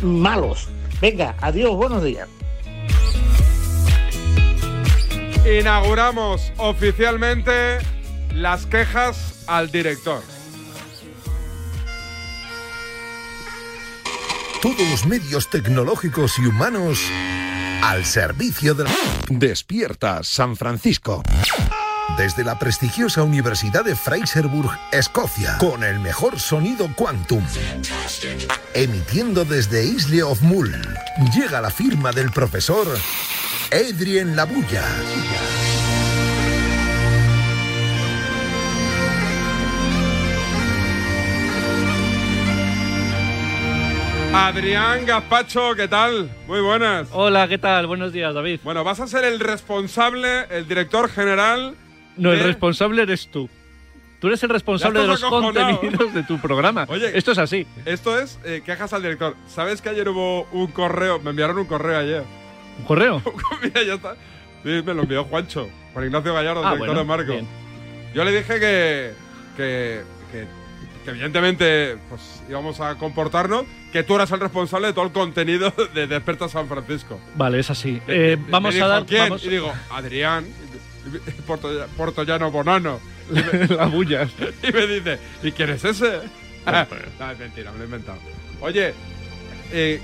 malos. Venga, adiós, buenos días. Inauguramos oficialmente las quejas al director. Todos los medios tecnológicos y humanos al servicio de la... Despierta San Francisco. Desde la prestigiosa Universidad de Fraserburg, Escocia, con el mejor sonido quantum. Emitiendo desde Isle of Mull, llega la firma del profesor Adrien Labulla. Adrián Gazpacho, ¿qué tal? Muy buenas. Hola, ¿qué tal? Buenos días, David. Bueno, vas a ser el responsable, el director general. No, el responsable eres tú. Tú eres el responsable de los acojonado. contenidos de tu programa. Oye, esto es así. Esto es eh, quejas al director. ¿Sabes que ayer hubo un correo? Me enviaron un correo ayer. ¿Un correo? Mira, ya está. Sí, me lo envió Juancho, Juan Ignacio Gallardo, Ah, director bueno, de Marco. bien. Yo le dije que, que, que, que evidentemente pues íbamos a comportarnos, que tú eras el responsable de todo el contenido de Desperta San Francisco. Vale, es así. Eh, Me vamos dijo, a dar. ¿quién? vamos- Y digo, Adrián, y- Porto- Portollano Bonano. Y me- La bullas. y me dice, ¿y quién es ese? no, es mentira, me lo he inventado. Oye, eh,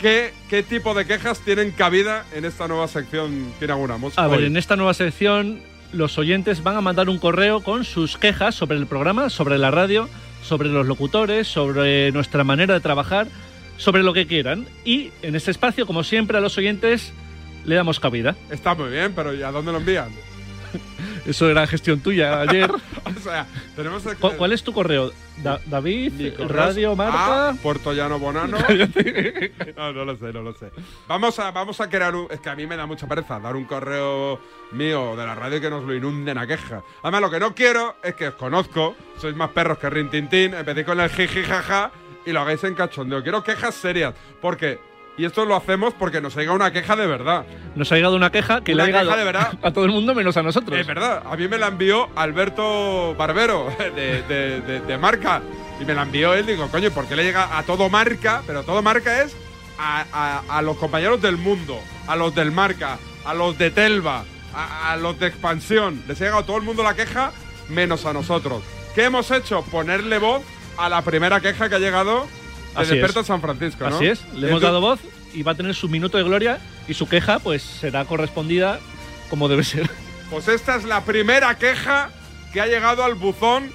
¿qué, ¿qué tipo de quejas tienen cabida en esta nueva sección que inauguramos? A ver, en esta nueva sección, los oyentes van a mandar un correo con sus quejas sobre el programa, sobre la radio, sobre los locutores, sobre nuestra manera de trabajar, sobre lo que quieran. Y en este espacio, como siempre, a los oyentes le damos cabida. Está muy bien, pero ¿y a dónde lo envían? Eso era gestión tuya ayer. o sea, tenemos el- ¿Cu- ¿Cuál es tu correo? Da- David, correo Radio es Marca. a Puerto Llano Bonano. no, no lo sé, no lo sé. Vamos a, vamos a crear un. Es que a mí me da mucha pereza dar un correo mío de la radio que nos lo inunden a queja. Además, lo que no quiero es que os conozco, sois más perros que rintintín, empecéis con el jiji jaja y lo hagáis en cachondeo. Quiero quejas serias, porque. Y esto lo hacemos porque nos ha llegado una queja de verdad. Nos ha llegado una queja que Una le ha llegado de verdad. a todo el mundo menos a nosotros. Es verdad, a mí me la envió Alberto Barbero de, de- de- de Marca. Y me la envió él, digo, coño, ¿por qué le llega a todo Marca? Pero todo Marca es a, a- a los compañeros del mundo, a los del Marca, a los de Telva, a, a los de Expansión. Les ha llegado a todo el mundo la queja, menos a nosotros. ¿Qué hemos hecho? Ponerle voz a la primera queja que ha llegado de Así Desperta es. San Francisco, ¿no? Así es, le hemos dado voz y va a tener su minuto de gloria y su queja pues será correspondida como debe ser. Pues esta es la primera queja que ha llegado al buzón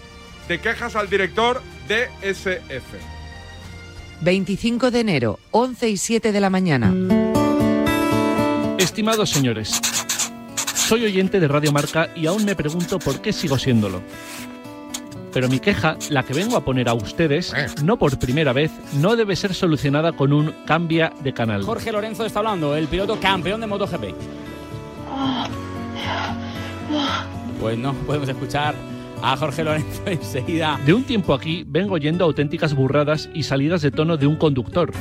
de quejas al director de SF. 25 de enero, 11 y 7 de la mañana. Estimados señores, soy oyente de Radio Marca y aún me pregunto por qué sigo siéndolo. Pero mi queja, la que vengo a poner a ustedes, no por primera vez, no debe ser solucionada con un cambia de canal. Jorge Lorenzo está hablando, el piloto campeón de MotoGP. Pues no, podemos escuchar a Jorge Lorenzo enseguida. De un tiempo aquí vengo oyendo auténticas burradas y salidas de tono de un conductor.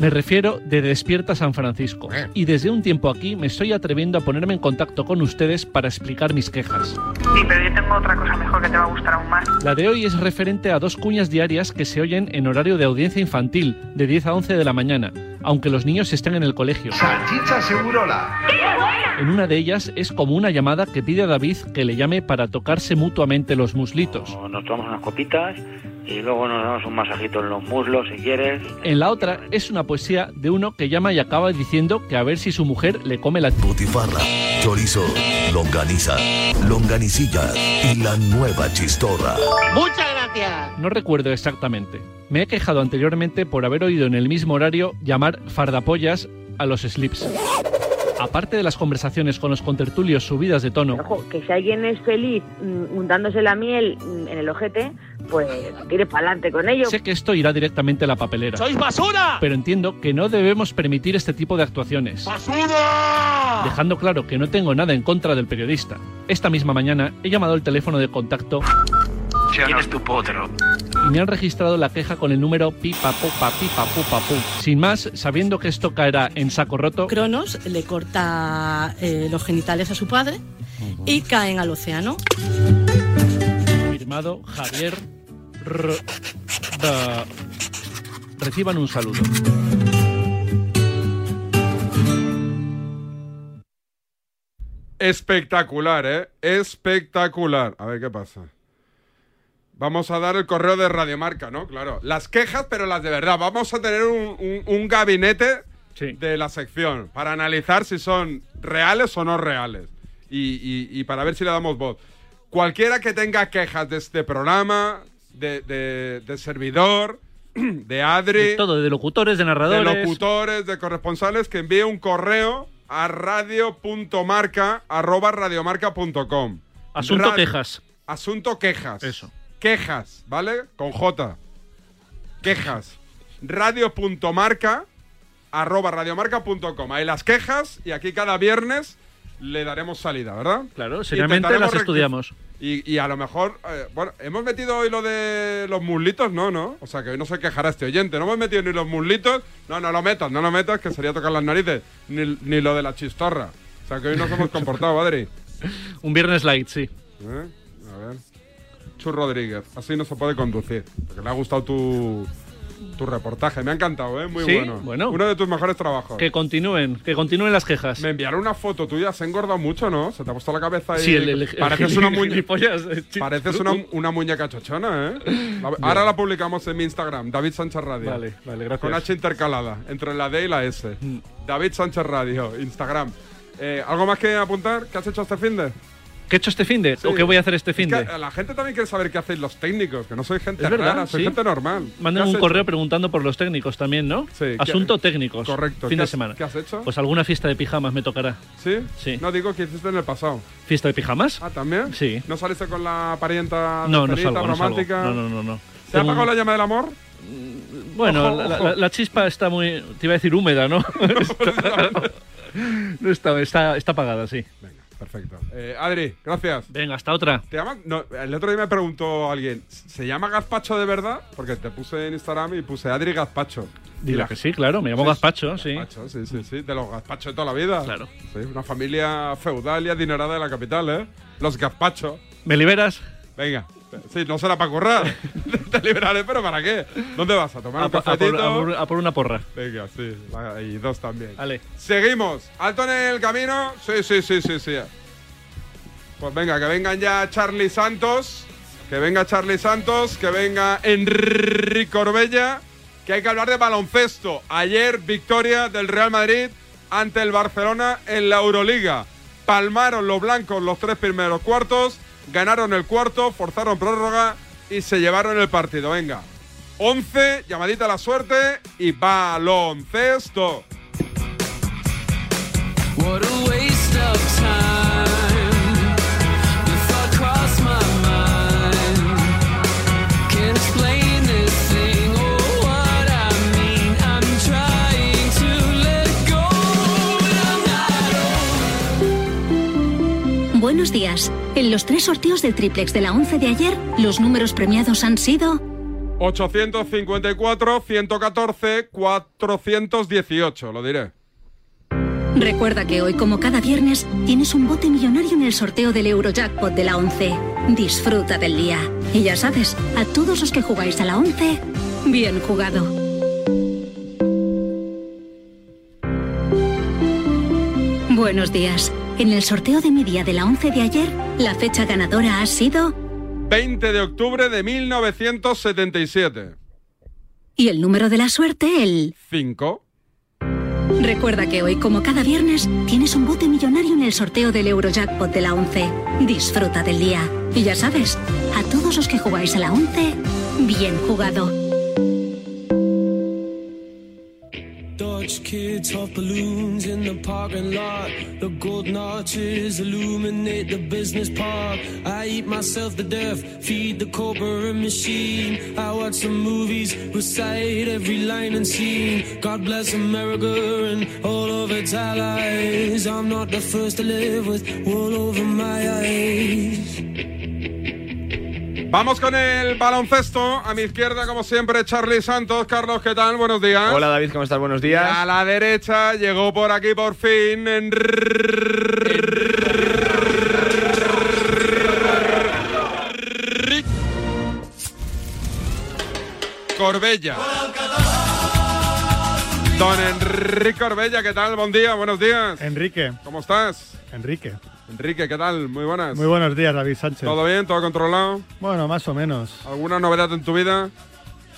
Me refiero de Despierta San Francisco. Y desde un tiempo aquí me estoy atreviendo a ponerme en contacto con ustedes para explicar mis quejas. Sí, pero yo tengo otra cosa mejor que te va a gustar aún más. La de hoy es referente a dos cuñas diarias que se oyen en horario de audiencia infantil, de 10 a 11 de la mañana, aunque los niños estén en el colegio. Salchicha Segurola. En una de ellas es como una llamada que pide a David que le llame para tocarse mutuamente los muslitos. Nos tomamos unas copitas y luego nos damos un masajito en los muslos si quieres. En la otra es una poesía de uno que llama y acaba diciendo que a ver si su mujer le come la Butifarra, chorizo, longaniza, longanicilla y la nueva chistorra. ¡Muchas gracias! No recuerdo exactamente. Me he quejado anteriormente por haber oído en el mismo horario llamar fardapollas a los slips. Aparte de las conversaciones con los contertulios subidas de tono, Ojo, que si alguien es feliz mm, untándose la miel mm, en el ojete, pues tire para adelante con ello. sé que esto irá directamente a la papelera. ¡Sois basura! Pero entiendo que no debemos permitir este tipo de actuaciones. ¡Basura! Dejando claro que no tengo nada en contra del periodista. Esta misma mañana he llamado al teléfono de contacto ¿Quién es tu potro? y me han registrado la queja con el número pipapupa pipapupapu. Sin más, sabiendo que esto caerá en saco roto, Cronos le corta eh, los genitales a su padre y caen al océano. firmado Javier R- da- Reciban un saludo. Espectacular, ¿eh? Espectacular. A ver qué pasa. Vamos a dar el correo de Radiomarca, ¿no? Claro. Las quejas, pero las de verdad. Vamos a tener un, un- un gabinete de la sección para analizar si son reales o no reales. Y, y- y para ver si le damos voz. Cualquiera que tenga quejas de este programa, de, de- de servidor, de Adri, De todo, de locutores, de narradores. de locutores, de corresponsales, que envíe un correo a radio.marca arroba radiomarca.com. Asunto quejas. Asunto quejas. Eso. Quejas, ¿vale? Con J. Quejas. Radio.marca arroba radiomarca.com. Ahí las quejas y aquí cada viernes le daremos salida, ¿verdad? Claro, seriamente las estudiamos. Y, y a lo mejor, eh, bueno, hemos metido hoy lo de los muslitos, no, ¿no? O sea, que hoy no se quejará este oyente. No hemos metido ni los muslitos, no, no lo metas, no lo metas, que sería tocar las narices, ni, ni lo de la chistorra. O sea, que hoy nos hemos comportado, Adri. Un viernes light, sí. ¿Eh? Chu Rodríguez, así no se puede conducir. Porque le ha gustado tu, tu reportaje, me ha encantado, ¿eh? Muy Sí, bueno. bueno. Uno de tus mejores trabajos. Que continúen, que continúen las quejas. Me enviaron una foto tuya, se ha engordado mucho, ¿no? Se te ha puesto la cabeza ahí. Sí, el- el- el Pareces una muñeca. eh. Pareces una, una muñeca chochona, ¿eh? La- ahora la publicamos en mi Instagram, David Sánchez Radio. Vale, vale, gracias. Mm. Con H intercalada, entre la D y la S. David Sánchez Radio, Instagram. Eh, ¿Algo más que apuntar? ¿Qué has hecho este fin de? ¿Qué he hecho este fin de? ¿O qué voy a hacer este fin Es de? que la gente también quiere saber qué hacéis los técnicos, que no soy gente Es verdad, rara, soy sí. gente normal. Manden ¿Qué un correo hecho? preguntando por los técnicos también, ¿no? Sí, Asunto ¿qué- técnicos. Correcto. Fin ¿Qué de has- semana. ¿Qué has hecho? Pues alguna fiesta de pijamas me tocará. ¿Sí? Sí. No digo que hiciste en el pasado. ¿Fiesta de pijamas? Ah, ¿también? Sí. ¿No saliste con la parienta No, no salgo, romántica? No, no, no, no. ¿Se ha apagado la llama del amor? Bueno, Ojo, la, ojo. la- la chispa está muy... Te iba a decir húmeda, ¿no? no está, está, está apagada, sí. Perfecto. Eh, Adri, gracias. Venga, hasta otra. ¿Te llaman? No, el otro día me preguntó alguien, ¿se llama Gazpacho de verdad? Porque te puse en Instagram y puse Adri Gazpacho. Dile que sí, claro, me llamo Sí, Gazpacho, sí. Gazpacho, sí, sí, sí, de los gazpachos de toda la vida. Claro. Sí, una familia feudal y adinerada de la capital, ¿eh? Los gazpachos. ¿Me liberas? Venga. Sí, no será para currar. Te liberaré, pero ¿para qué? ¿Dónde vas? ¿A tomar A, un cafetito? por, a por- a por una porra. Venga, sí. Y dos también. Vale. Seguimos. Alto en el camino. Sí, sí, sí, sí, sí. Pues venga, que vengan ya Charlie Santos. Que venga Charlie Santos. Que venga Enrique Corbella. Que hay que hablar de baloncesto. Ayer, victoria del Real Madrid ante el Barcelona en la Euroliga. Palmaron los blancos los tres primeros cuartos. Ganaron el cuarto, forzaron prórroga y se llevaron el partido. Venga. 11, llamadita a la suerte y baloncesto. What a waste of time. Buenos días. En los tres sorteos del triplex de la 11 de ayer, los números premiados han sido 854, 114, 418, lo diré. Recuerda que hoy, como cada viernes, tienes un bote millonario en el sorteo del Eurojackpot de la 11. Disfruta del día. Y ya sabes, a todos los que jugáis a la 11, bien jugado. Buenos días. En el sorteo de mi día de la 11 de ayer, la fecha ganadora ha sido 20 de octubre de 1977. y el número de la suerte el 5. Recuerda que hoy, como cada viernes, tienes un bote millonario en el sorteo del Eurojackpot de la 11. Disfruta del día. Y ya sabes, a todos los que jugáis a la 11, bien jugado. Dodge kids off balloons in the parking lot. The golden arches illuminate the business park. I eat myself to death, feed the corporate machine. I watch some movies, recite every line and scene. God bless America and all of its allies. I'm not the first to live with wool over my eyes. Vamos con el baloncesto. A mi izquierda, como siempre, Charlie Santos. Carlos, ¿qué tal? Buenos días. Hola David, ¿cómo estás? Buenos días. A la derecha llegó por aquí por fin Enrique Corbella. Don Enrique Corbella, ¿qué tal? Buen día, buenos días. Enrique. ¿Cómo estás? Enrique. Enrique, ¿qué tal? Muy buenas. Muy buenos días, David Sánchez. ¿Todo bien? ¿Todo controlado? Bueno, más o menos. ¿Alguna novedad en tu vida?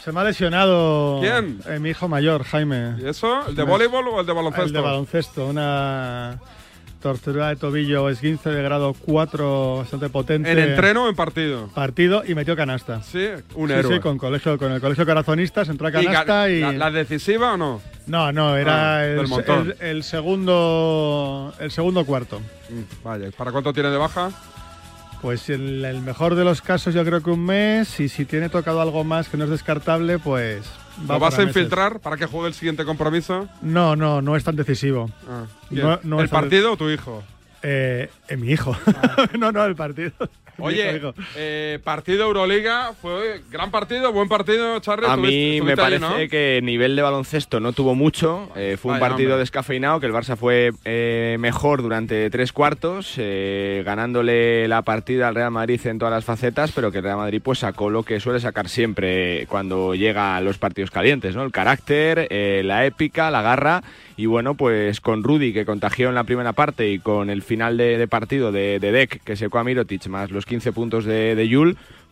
Se me ha lesionado ¿Quién? eh, mi hijo mayor, Jaime. ¿Y eso? ¿El de voleibol o el de baloncesto? El de baloncesto, una tortura de tobillo esguince de grado 4 bastante potente. ¿En entreno o en partido? Partido y metió canasta. Sí, un sí, héroe. Sí, con, colegio, con el colegio Corazonistas entró a ¿Y canasta y... la, la decisiva o no? No, no, era Ah, el, el- el segundo el segundo cuarto. Mm, Vaya, ¿para cuánto tiene de baja? Pues en el mejor de los casos yo creo que un mes y si tiene tocado algo más que no es descartable, pues... va ¿Lo vas a meses. infiltrar para que juegue el siguiente compromiso? No, no, no es tan decisivo. Ah, No- ¿El tan- partido o tu hijo? Eh, eh, mi hijo. no, no, el partido. Oye, eh, partido Euroliga, fue gran partido, buen partido, Charlie. A mí me parece ¿no? que nivel de baloncesto no tuvo mucho. eh, fue un Vaya, partido hombre. descafeinado, que el Barça fue eh, mejor durante tres cuartos, eh, ganándole la partida al Real Madrid en todas las facetas, pero que el Real Madrid pues sacó lo que suele sacar siempre cuando llega a los partidos calientes, ¿no? El carácter, eh, la épica, la garra. Y bueno, pues con Rudy, que contagió en la primera parte, y con el final de, partido de, de Deck, que secó a Mirotic, más los 15 puntos de, de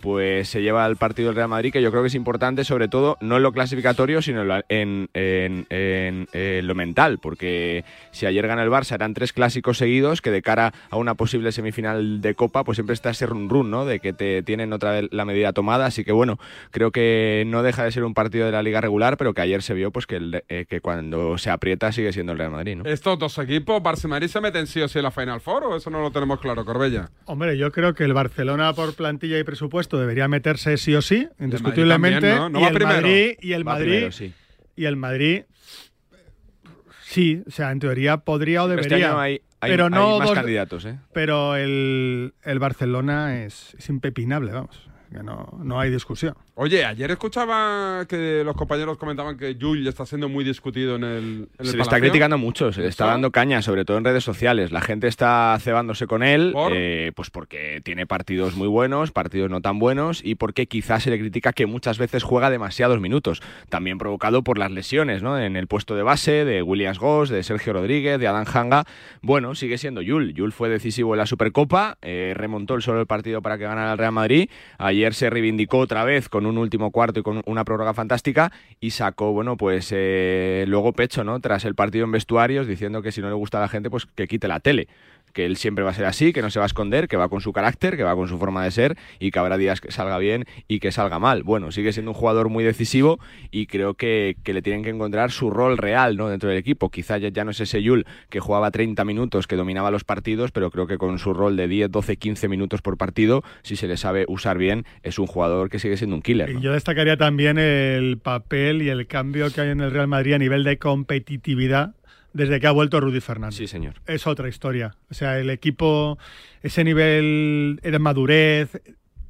pues se lleva el partido del Real Madrid, que yo creo que es importante, sobre todo, no en lo clasificatorio, sino en, lo- en- en- en, eh, lo mental, porque si ayer gana el Barça, eran tres clásicos seguidos, que de cara a una posible semifinal de Copa, pues siempre está ese run run, ¿no? De que te tienen otra vez la medida tomada, así que bueno, creo que no deja de ser un partido de la liga regular, pero que ayer se vio pues que, el- eh, que cuando se aprieta sigue siendo el Real Madrid, ¿no? ¿Estos dos equipos, Barça y Madrid, se meten sí o sí en la Final Four o eso no lo tenemos claro, Corbella? Hombre, yo creo que el Barcelona por plantilla y presupuesto debería meterse sí o sí, indiscutiblemente. también, ¿no? ¿No y el? Madrid y el Va Madrid primero, sí. y el Madrid sí, o sea, en teoría podría o Este debería. año hay, hay- pero no hay más dos- candidatos, ¿eh? Pero el, el Barcelona es, es impepinable, vamos. Que no, no hay discusión. Oye, ayer escuchaba que los compañeros comentaban que Jules está siendo muy discutido en el, en el Se le está Palacio. criticando mucho, se le está dando caña, sobre todo en redes sociales. La gente está cebándose con él, ¿Por? eh, pues porque tiene partidos muy buenos, partidos no tan buenos, y porque quizás se le critica que muchas veces juega demasiados minutos. También provocado por las lesiones, ¿no? En el puesto de base de Williams Goss, de Sergio Rodríguez, de Adán Hanga. Bueno, sigue siendo Yul. Yul fue decisivo en la Supercopa, eh, remontó el solo el partido para que ganara el Real Madrid. Ayer se reivindicó otra vez con un último cuarto y con una prórroga fantástica y sacó, bueno, pues eh, luego pecho, ¿no? Tras el partido en vestuarios, diciendo que si no le gusta a la gente, pues que quite la tele. Que él siempre va a ser así, que no se va a esconder, que va con su carácter, que va con su forma de ser y que habrá días que salga bien y que salga mal. Bueno, sigue siendo un jugador muy decisivo y creo que, que le tienen que encontrar su rol real ¿no? dentro del equipo. Quizá ya, ya no es ese Yul que jugaba 30 minutos, que dominaba los partidos, pero creo que con su rol de 10, 12, 15 minutos por partido, si se le sabe usar bien, es un jugador que sigue siendo un killer. ¿no? Y yo destacaría también el papel y el cambio que hay en el Real Madrid a nivel de competitividad desde que ha vuelto Rudy Fernández. Sí, señor. Es otra historia. O sea, el equipo, ese nivel de madurez,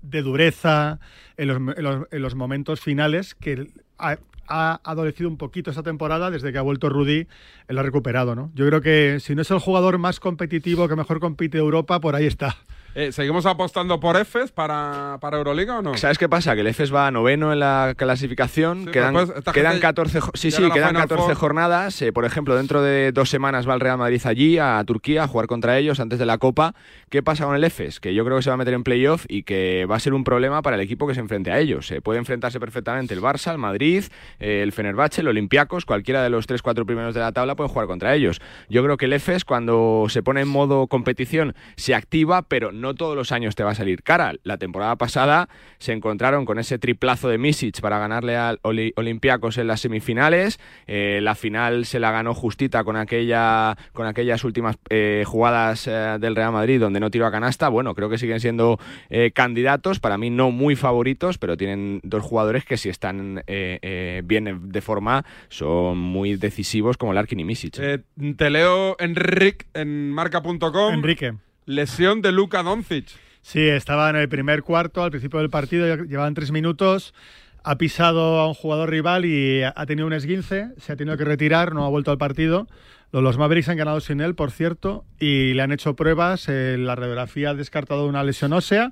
de dureza, en los, en los- en los momentos finales que ha, ha adolecido un poquito esta temporada desde que ha vuelto Rudy, él lo ha recuperado, ¿no? Yo creo que si no es el jugador más competitivo que mejor compite Europa, por ahí está. Eh, ¿Seguimos apostando por Efes para, para Euroliga o no? ¿Sabes qué pasa? Que el EFES va noveno en la clasificación. Sí, quedan, esta quedan gente 14, jo- sí, sí, a quedan Final 14 Four. jornadas. Eh, por ejemplo, dentro de dos semanas va el Real Madrid allí, a Turquía, a jugar contra ellos antes de la Copa. ¿Qué pasa con el EFES? Que yo creo que se va a meter en playoff y que va a ser un problema para el equipo que se enfrente a ellos. Eh, puede enfrentarse perfectamente el Barça, el Madrid, eh, el Fenerbahce, el Olympiacos, cualquiera de los 3-4 primeros de la tabla pueden jugar contra ellos. Yo creo que el EFES, cuando se pone en modo competición, se activa, pero no todos los años te va a salir cara. La temporada pasada se encontraron con ese triplazo de Misic para ganarle al Oli- Olympiacos en las semifinales. Eh, la final se la ganó justita con, aquella, con aquellas últimas eh, jugadas eh, del Real Madrid donde no tiró a canasta. Bueno, creo que siguen siendo eh, candidatos, para mí no muy favoritos, pero tienen dos jugadores que si están eh, eh, bien de forma son muy decisivos como Larkin y Misic. Eh, te leo Enric en marca.com. Enrique. Lesión de Luka Doncic. Sí, estaba en el primer cuarto, al principio del partido, llevaban tres minutos, ha pisado a un jugador rival y ha tenido un esguince, se ha tenido que retirar, no ha vuelto al partido. Lo- Los Mavericks han ganado sin él, por cierto, y le han hecho pruebas, eh, la radiografía ha descartado una lesión ósea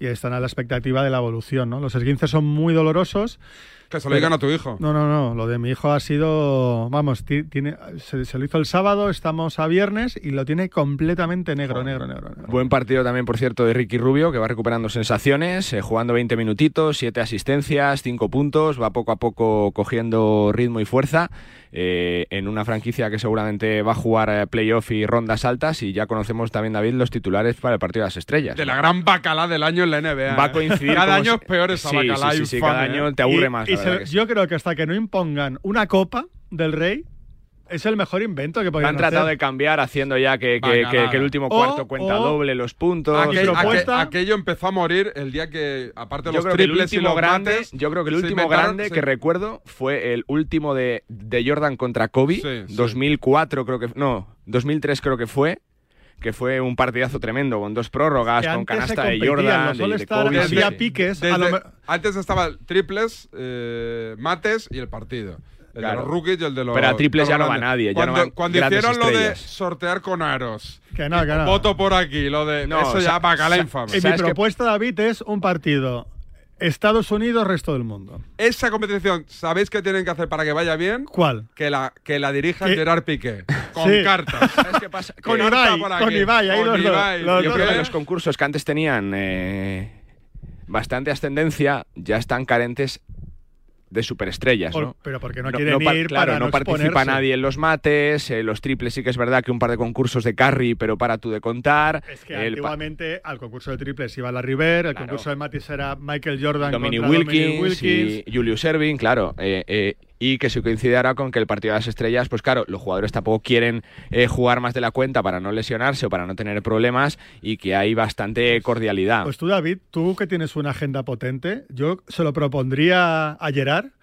y están a la expectativa de la evolución. Los esguinces son muy dolorosos. Que se lo digan a tu hijo. No, no, no. Lo de mi hijo ha sido. Vamos, ti- tiene, se, se lo hizo el sábado, estamos a viernes y lo tiene completamente negro, negro, negro. negro. Buen partido también, por cierto, de Ricky Rubio, que va recuperando sensaciones, eh, jugando 20 minutitos, 7 asistencias, 5 puntos, va poco a poco cogiendo ritmo y fuerza eh, en una franquicia que seguramente va a jugar eh, playoff y rondas altas y ya conocemos también, David, los titulares para el partido de las estrellas. De la gran bacala del año en la NBA. Va a coincidir Cada año es peor esa Sí, bacala. sí, sí, sí, cada año te aburre Y- más. y se- sí. yo creo que hasta que no impongan una copa del rey, es el mejor invento que Han podrían tratado hacer. de cambiar haciendo ya que, que- Bacalada. que- que el último O- cuarto cuenta o- doble los puntos. Aquello empezó a morir el día que, aparte de los triples y los grande, mates, yo creo que el último inventaron- grande que recuerdo fue el último de, de Jordan contra Kobe, Sí, sí. 2004 creo que no, 2003 creo que fue, que fue un partidazo tremendo con dos prórrogas, Que con canasta de Jordan, de, de Kobe. había piques. a Desde- lo me- Antes estaba el triples, eh, mates y el partido. El Claro. de los rookies y el de los. Pero a triples ya no va nadie, ya Cuando, no van cuando hicieron lo de sortear con aros. Que no, que no. Voto por aquí, lo de. No, eso o sea, ya bacala sa- infame. Y mi propuesta, David, es un partido Estados Unidos, resto del mundo. Esa competición, ¿sabéis qué tienen que hacer para que vaya bien? ¿Cuál? Que la, que la dirija ¿Qué? Gerard Piqué. Con Sí. cartas. ¿Sabes qué pasa? Con Ibai, con aquí, Ibai, ahí con los Ibai, los Yo dos. creo que los concursos que antes tenían eh, bastante ascendencia, ya están carentes de superestrellas, Por- ¿no? pero porque no quieren pa- ir claro, para no, no participa exponerse. nadie en los mates, eh, los triples sí que es verdad que un par de concursos de carry, pero para tú de contar. Es que el antiguamente al concurso de triples iba Larry Bird, el concurso de Matis era Michael Jordan Dominic Wilkins, Wilkins. y Julius Erving, claro. eh, eh, y que se coincide ahora con que el partido de las estrellas, pues claro, los jugadores tampoco quieren eh, jugar más de la cuenta para no lesionarse o para no tener problemas y que hay bastante cordialidad. Pues tú, David, tú que tienes una agenda potente, yo se lo propondría a Gerard hablar?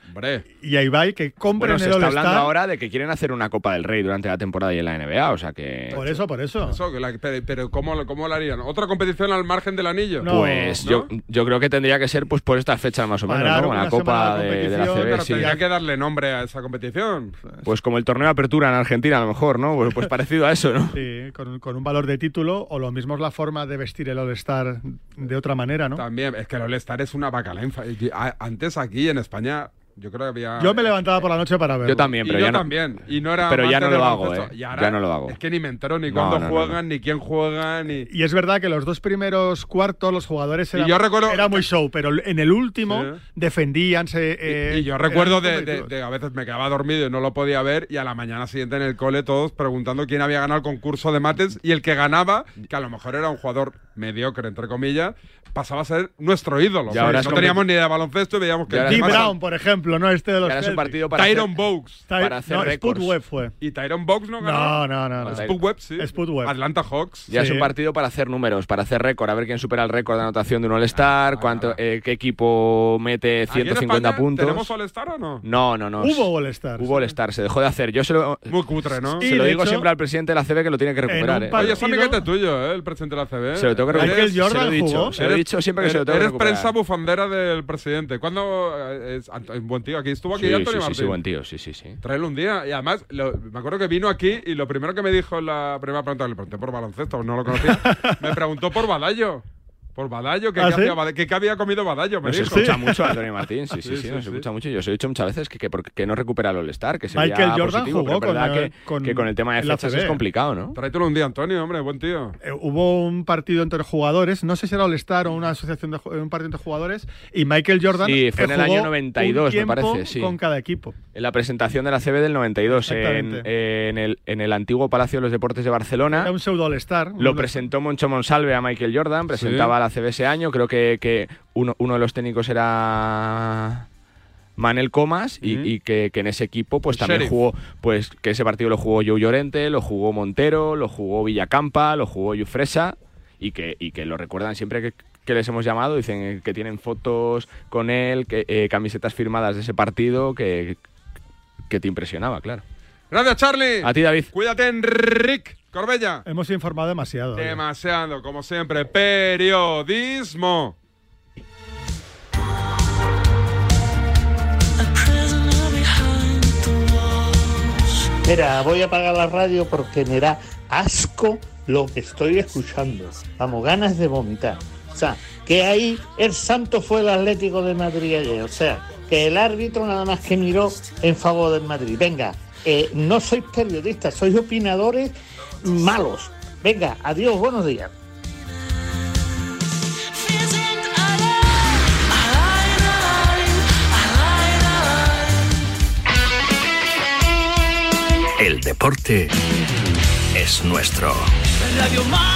Y a Ibai que compren bueno, se el está hablando ahora de que quieren hacer una Copa del Rey durante la temporada y en la NBA, o sea que... Por eso, por eso. Eso, que la- pero, pero ¿cómo, lo- ¿cómo lo harían? ¿Otra competición al margen del anillo? Pues yo, yo creo que tendría que ser pues por estas fechas más o menos, Parar ¿no? Con la una Copa de de, de la CB, pero sí. tendría que darle nombre a esa competición. Pues como el torneo de apertura en Argentina, a lo mejor, ¿no? Pues, pues parecido a eso, ¿no? Sí, con, con un valor de título, o lo mismo es la forma de vestir el All-Star de otra manera, ¿no? También, es que el All-Star es una bacalainfa. Y a- Antes aquí en España, yo creo que había... Yo me levantaba por la noche para verlo. Yo también, Y pero yo ya no. también. Y no era pero ya no lo hago. ¿eh? Y ahora Ya no lo hago. Es que ni me entero ni No, cuándo no, no, juegan, ni quién juega, ni... Y es verdad que los dos primeros cuartos los jugadores Y eran, yo recuerdo- era muy show, pero en el último Sí. defendían, se, eh, y yo recuerdo de, de- a veces me quedaba dormido y no lo podía ver y a la mañana siguiente en el cole todos preguntando quién había ganado el concurso de mates y el que ganaba, que a lo mejor era un jugador mediocre entre comillas, pasaba a ser nuestro ídolo. Y ahora no teníamos ni idea de baloncesto y veíamos que Y más- Brown, por ejemplo, ¿no? Este de los Celtics. partido para Tyron hacer- Bogues. Ty- para hacer no, récords. Spud Webb fue. ¿Y Tyron Bogues no ganó? No, no, no. no. Spud Webb, sí. Spud Webb. Atlanta Hawks. Ya es un partido para hacer números, para hacer récord, a ver quién supera el récord de anotación de un All-Star, cuánto, eh, qué equipo mete ¿Aquí en 150 España puntos. ¿Tenemos All-Star o no? No, no, no. Hubo All-Star. Hubo All-Star, se dejó de hacer. Yo se lo, Muy cutre, ¿no? se lo digo hecho, siempre al presidente de la CB que lo tiene que recuperar. ¿eh? Oye, es amiguete tuyo, ¿eh? El presidente de la CB. Se lo tengo que recuperar. Se lo Jordan he dicho, se lo he dicho siempre que se lo tengo que Eres recuperar. prensa bufandera del presidente. ¿Cuándo es Ant- un buen tío? Aquí estuvo aquí Sí, Antonio sí, sí, Martín. sí, buen tío, sí, sí, sí. Tráelo un día. Y además, lo- me acuerdo que vino aquí y lo primero que me dijo en la primera pregunta, le pregunté por baloncesto, no lo conocía, me preguntó por Badallo. Por Badallo, que, ¿Ah, sí? había, que había comido Badallo, me Nos dijo. escucha mucho Antonio Martín, sí, sí, Sí, sí, sí, nos sí. escucha mucho. Yo os he dicho muchas veces que, que, por- que no recupera el All-Star, que sería Michael Jordan positivo, jugó pero con, que, con- que con el tema de la fechas es complicado, ¿no? Tráetelo un día, Antonio, hombre, buen tío. Eh, hubo un partido entre jugadores, no sé si era All-Star o una asociación de un partido entre jugadores, y Michael Jordan Sí, fue eh, en el año jugó 92, me parece, sí. con cada equipo. En la presentación de la CB del 92 en, en el, en el antiguo Palacio de los Deportes de Barcelona. Era un pseudo All-Star. Lo presentó Moncho Monsalve a Michael Jordan, presentaba a la CB ese año, creo que, que uno, uno de los técnicos era Manel Comas y, que, que en ese equipo pues también Sheriff. jugó, pues que ese partido lo jugó Joe Llorente, lo jugó Montero, lo jugó Villacampa, lo jugó Yufresa y que, y que lo recuerdan siempre que, que les hemos llamado, dicen que tienen fotos con él, que, eh, camisetas firmadas de ese partido que, que te impresionaba, claro. Gracias, Charlie. A ti, David. Cuídate, Enric Corbella. Hemos informado demasiado. oye. Demasiado, como siempre. Periodismo. Mira, voy a apagar la radio porque me da asco lo que estoy escuchando. Vamos, ganas de vomitar. O sea, que ahí el santo fue el Atlético de Madrid ayer. O sea, que el árbitro nada más que miró en favor del Madrid. Venga, eh, no sois periodistas, sois opinadores malos. Venga, adiós, buenos días. El deporte es nuestro. Radio Marca.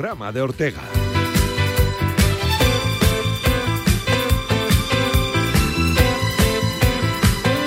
De Ortega.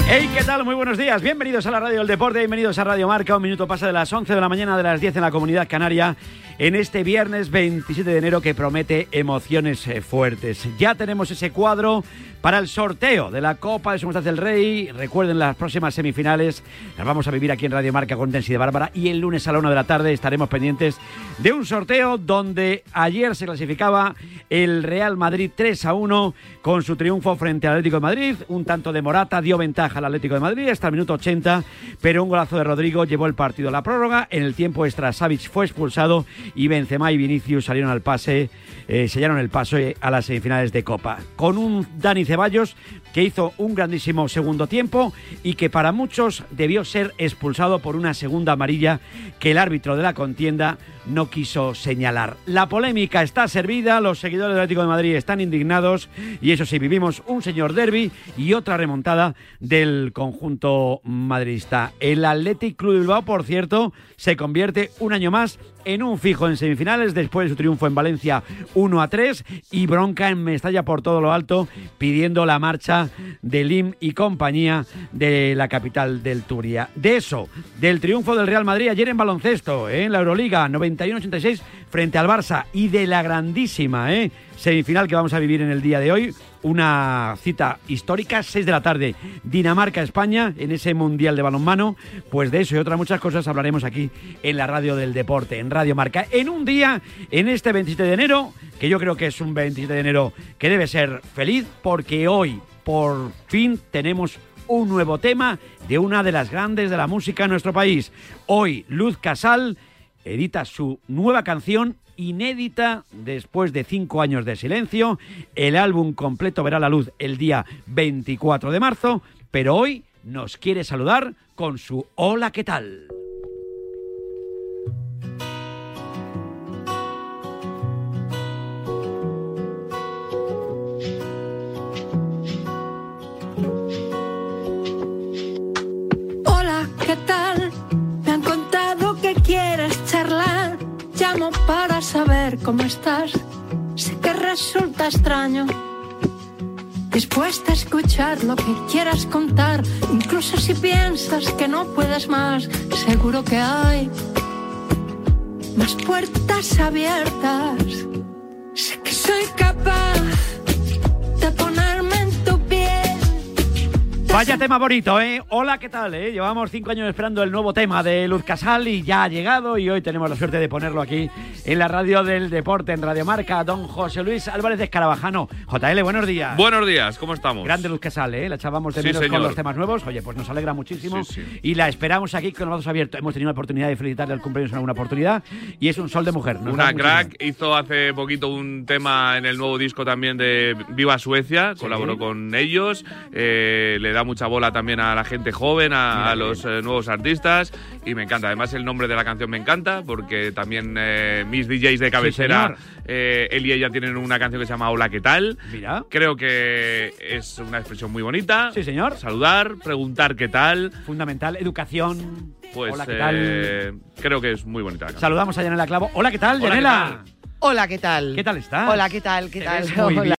Hey, ¿qué tal? Muy buenos días. Bienvenidos a la Radio del Deporte, bienvenidos a Radio Marca. Un minuto pasa de las 11 de la mañana de las 10 en la Comunidad Canaria en este viernes 27 de enero que promete emociones eh, fuertes. Ya tenemos ese cuadro para el sorteo de la Copa de Majestad del Rey. Recuerden las próximas semifinales. Las vamos a vivir aquí en Radio Marca con Tensi de Bárbara y el lunes a la una de la tarde estaremos pendientes de un sorteo donde ayer se clasificaba el Real Madrid 3 a 1 con su triunfo frente al Atlético de Madrid. Un tanto de Morata dio ventaja al Atlético de Madrid hasta el minuto 80, pero un golazo de Rodrigo llevó el partido a la prórroga. En el tiempo extra, Savic fue expulsado y Benzema y Vinicius salieron al pase, eh, sellaron el paso eh, a las semifinales de Copa. Con un Dani Ceballos que hizo un grandísimo segundo tiempo y que para muchos debió ser expulsado por una segunda amarilla que el árbitro de la contienda no quiso señalar. La polémica está servida, los seguidores del Atlético de Madrid están indignados y eso sí, vivimos un señor derby y otra remontada del conjunto madridista. El Athletic Club de Bilbao, por cierto, se convierte un año más en un fijo en semifinales después de su triunfo en Valencia 1 a 3 y bronca en Mestalla por todo lo alto pidiendo la marcha de Lim y compañía de la capital del Turia. De eso, del triunfo del Real Madrid ayer en baloncesto, ¿eh? en la Euroliga 91-86 frente al Barça y de la grandísima ¿eh? semifinal que vamos a vivir en el día de hoy. Una cita histórica, 6 de la tarde, Dinamarca-España, en ese Mundial de Balonmano. Pues de eso y otras muchas cosas hablaremos aquí en la radio del deporte, en Radio Marca. En un día, en este 27 de enero, que yo creo que es un 27 de enero que debe ser feliz, porque hoy, por fin, tenemos un nuevo tema de una de las grandes de la música en nuestro país. Hoy, Luz Casal edita su nueva canción inédita después de cinco años de silencio. El álbum completo verá la luz el día 24 de marzo, pero hoy nos quiere saludar con su Hola, ¿qué tal? Cómo estás. Sé que resulta extraño. Dispuesta a escuchar lo que quieras contar, incluso si piensas que no puedes más, seguro que hay más puertas abiertas. Sé que soy capaz Vaya tema bonito, ¿eh? Hola, ¿qué tal? Eh? Llevamos cinco años esperando el nuevo tema de Luz Casal y ya ha llegado y hoy tenemos la suerte de ponerlo aquí en la radio del deporte, en Radio Marca, don José Luis Álvarez de Escarabajano. JL, buenos días. Buenos días, ¿cómo estamos? Grande Luz Casal, ¿eh? La echábamos de menos con los temas nuevos. Oye, pues nos alegra muchísimo Sí, sí. y la esperamos aquí con los brazos abiertos. Hemos tenido la oportunidad de felicitarle al cumpleaños en alguna oportunidad y es un sol de mujer. Nos Una muchísimo. crack, hizo hace poquito un tema en el nuevo disco también de Viva Suecia, colaboró con ellos, eh, le da mucha bola también a la gente joven, a, a los eh, nuevos artistas y me encanta. Además el nombre de la canción me encanta porque también eh, mis DJs de cabecera, señor. eh, él y ella tienen una canción que se llama Hola, ¿qué tal? Mira. Creo que es una expresión muy bonita. Sí, señor. Saludar, preguntar qué tal. Fundamental, educación. Pues Hola, ¿qué tal? eh, creo que es muy bonita la. Saludamos a Yanela Clavo. Hola, ¿qué tal, Hola, ¿qué Yanela? Hola, ¿qué tal? ¿Qué tal estás? Hola, ¿qué tal? ¿Qué tal? Hola.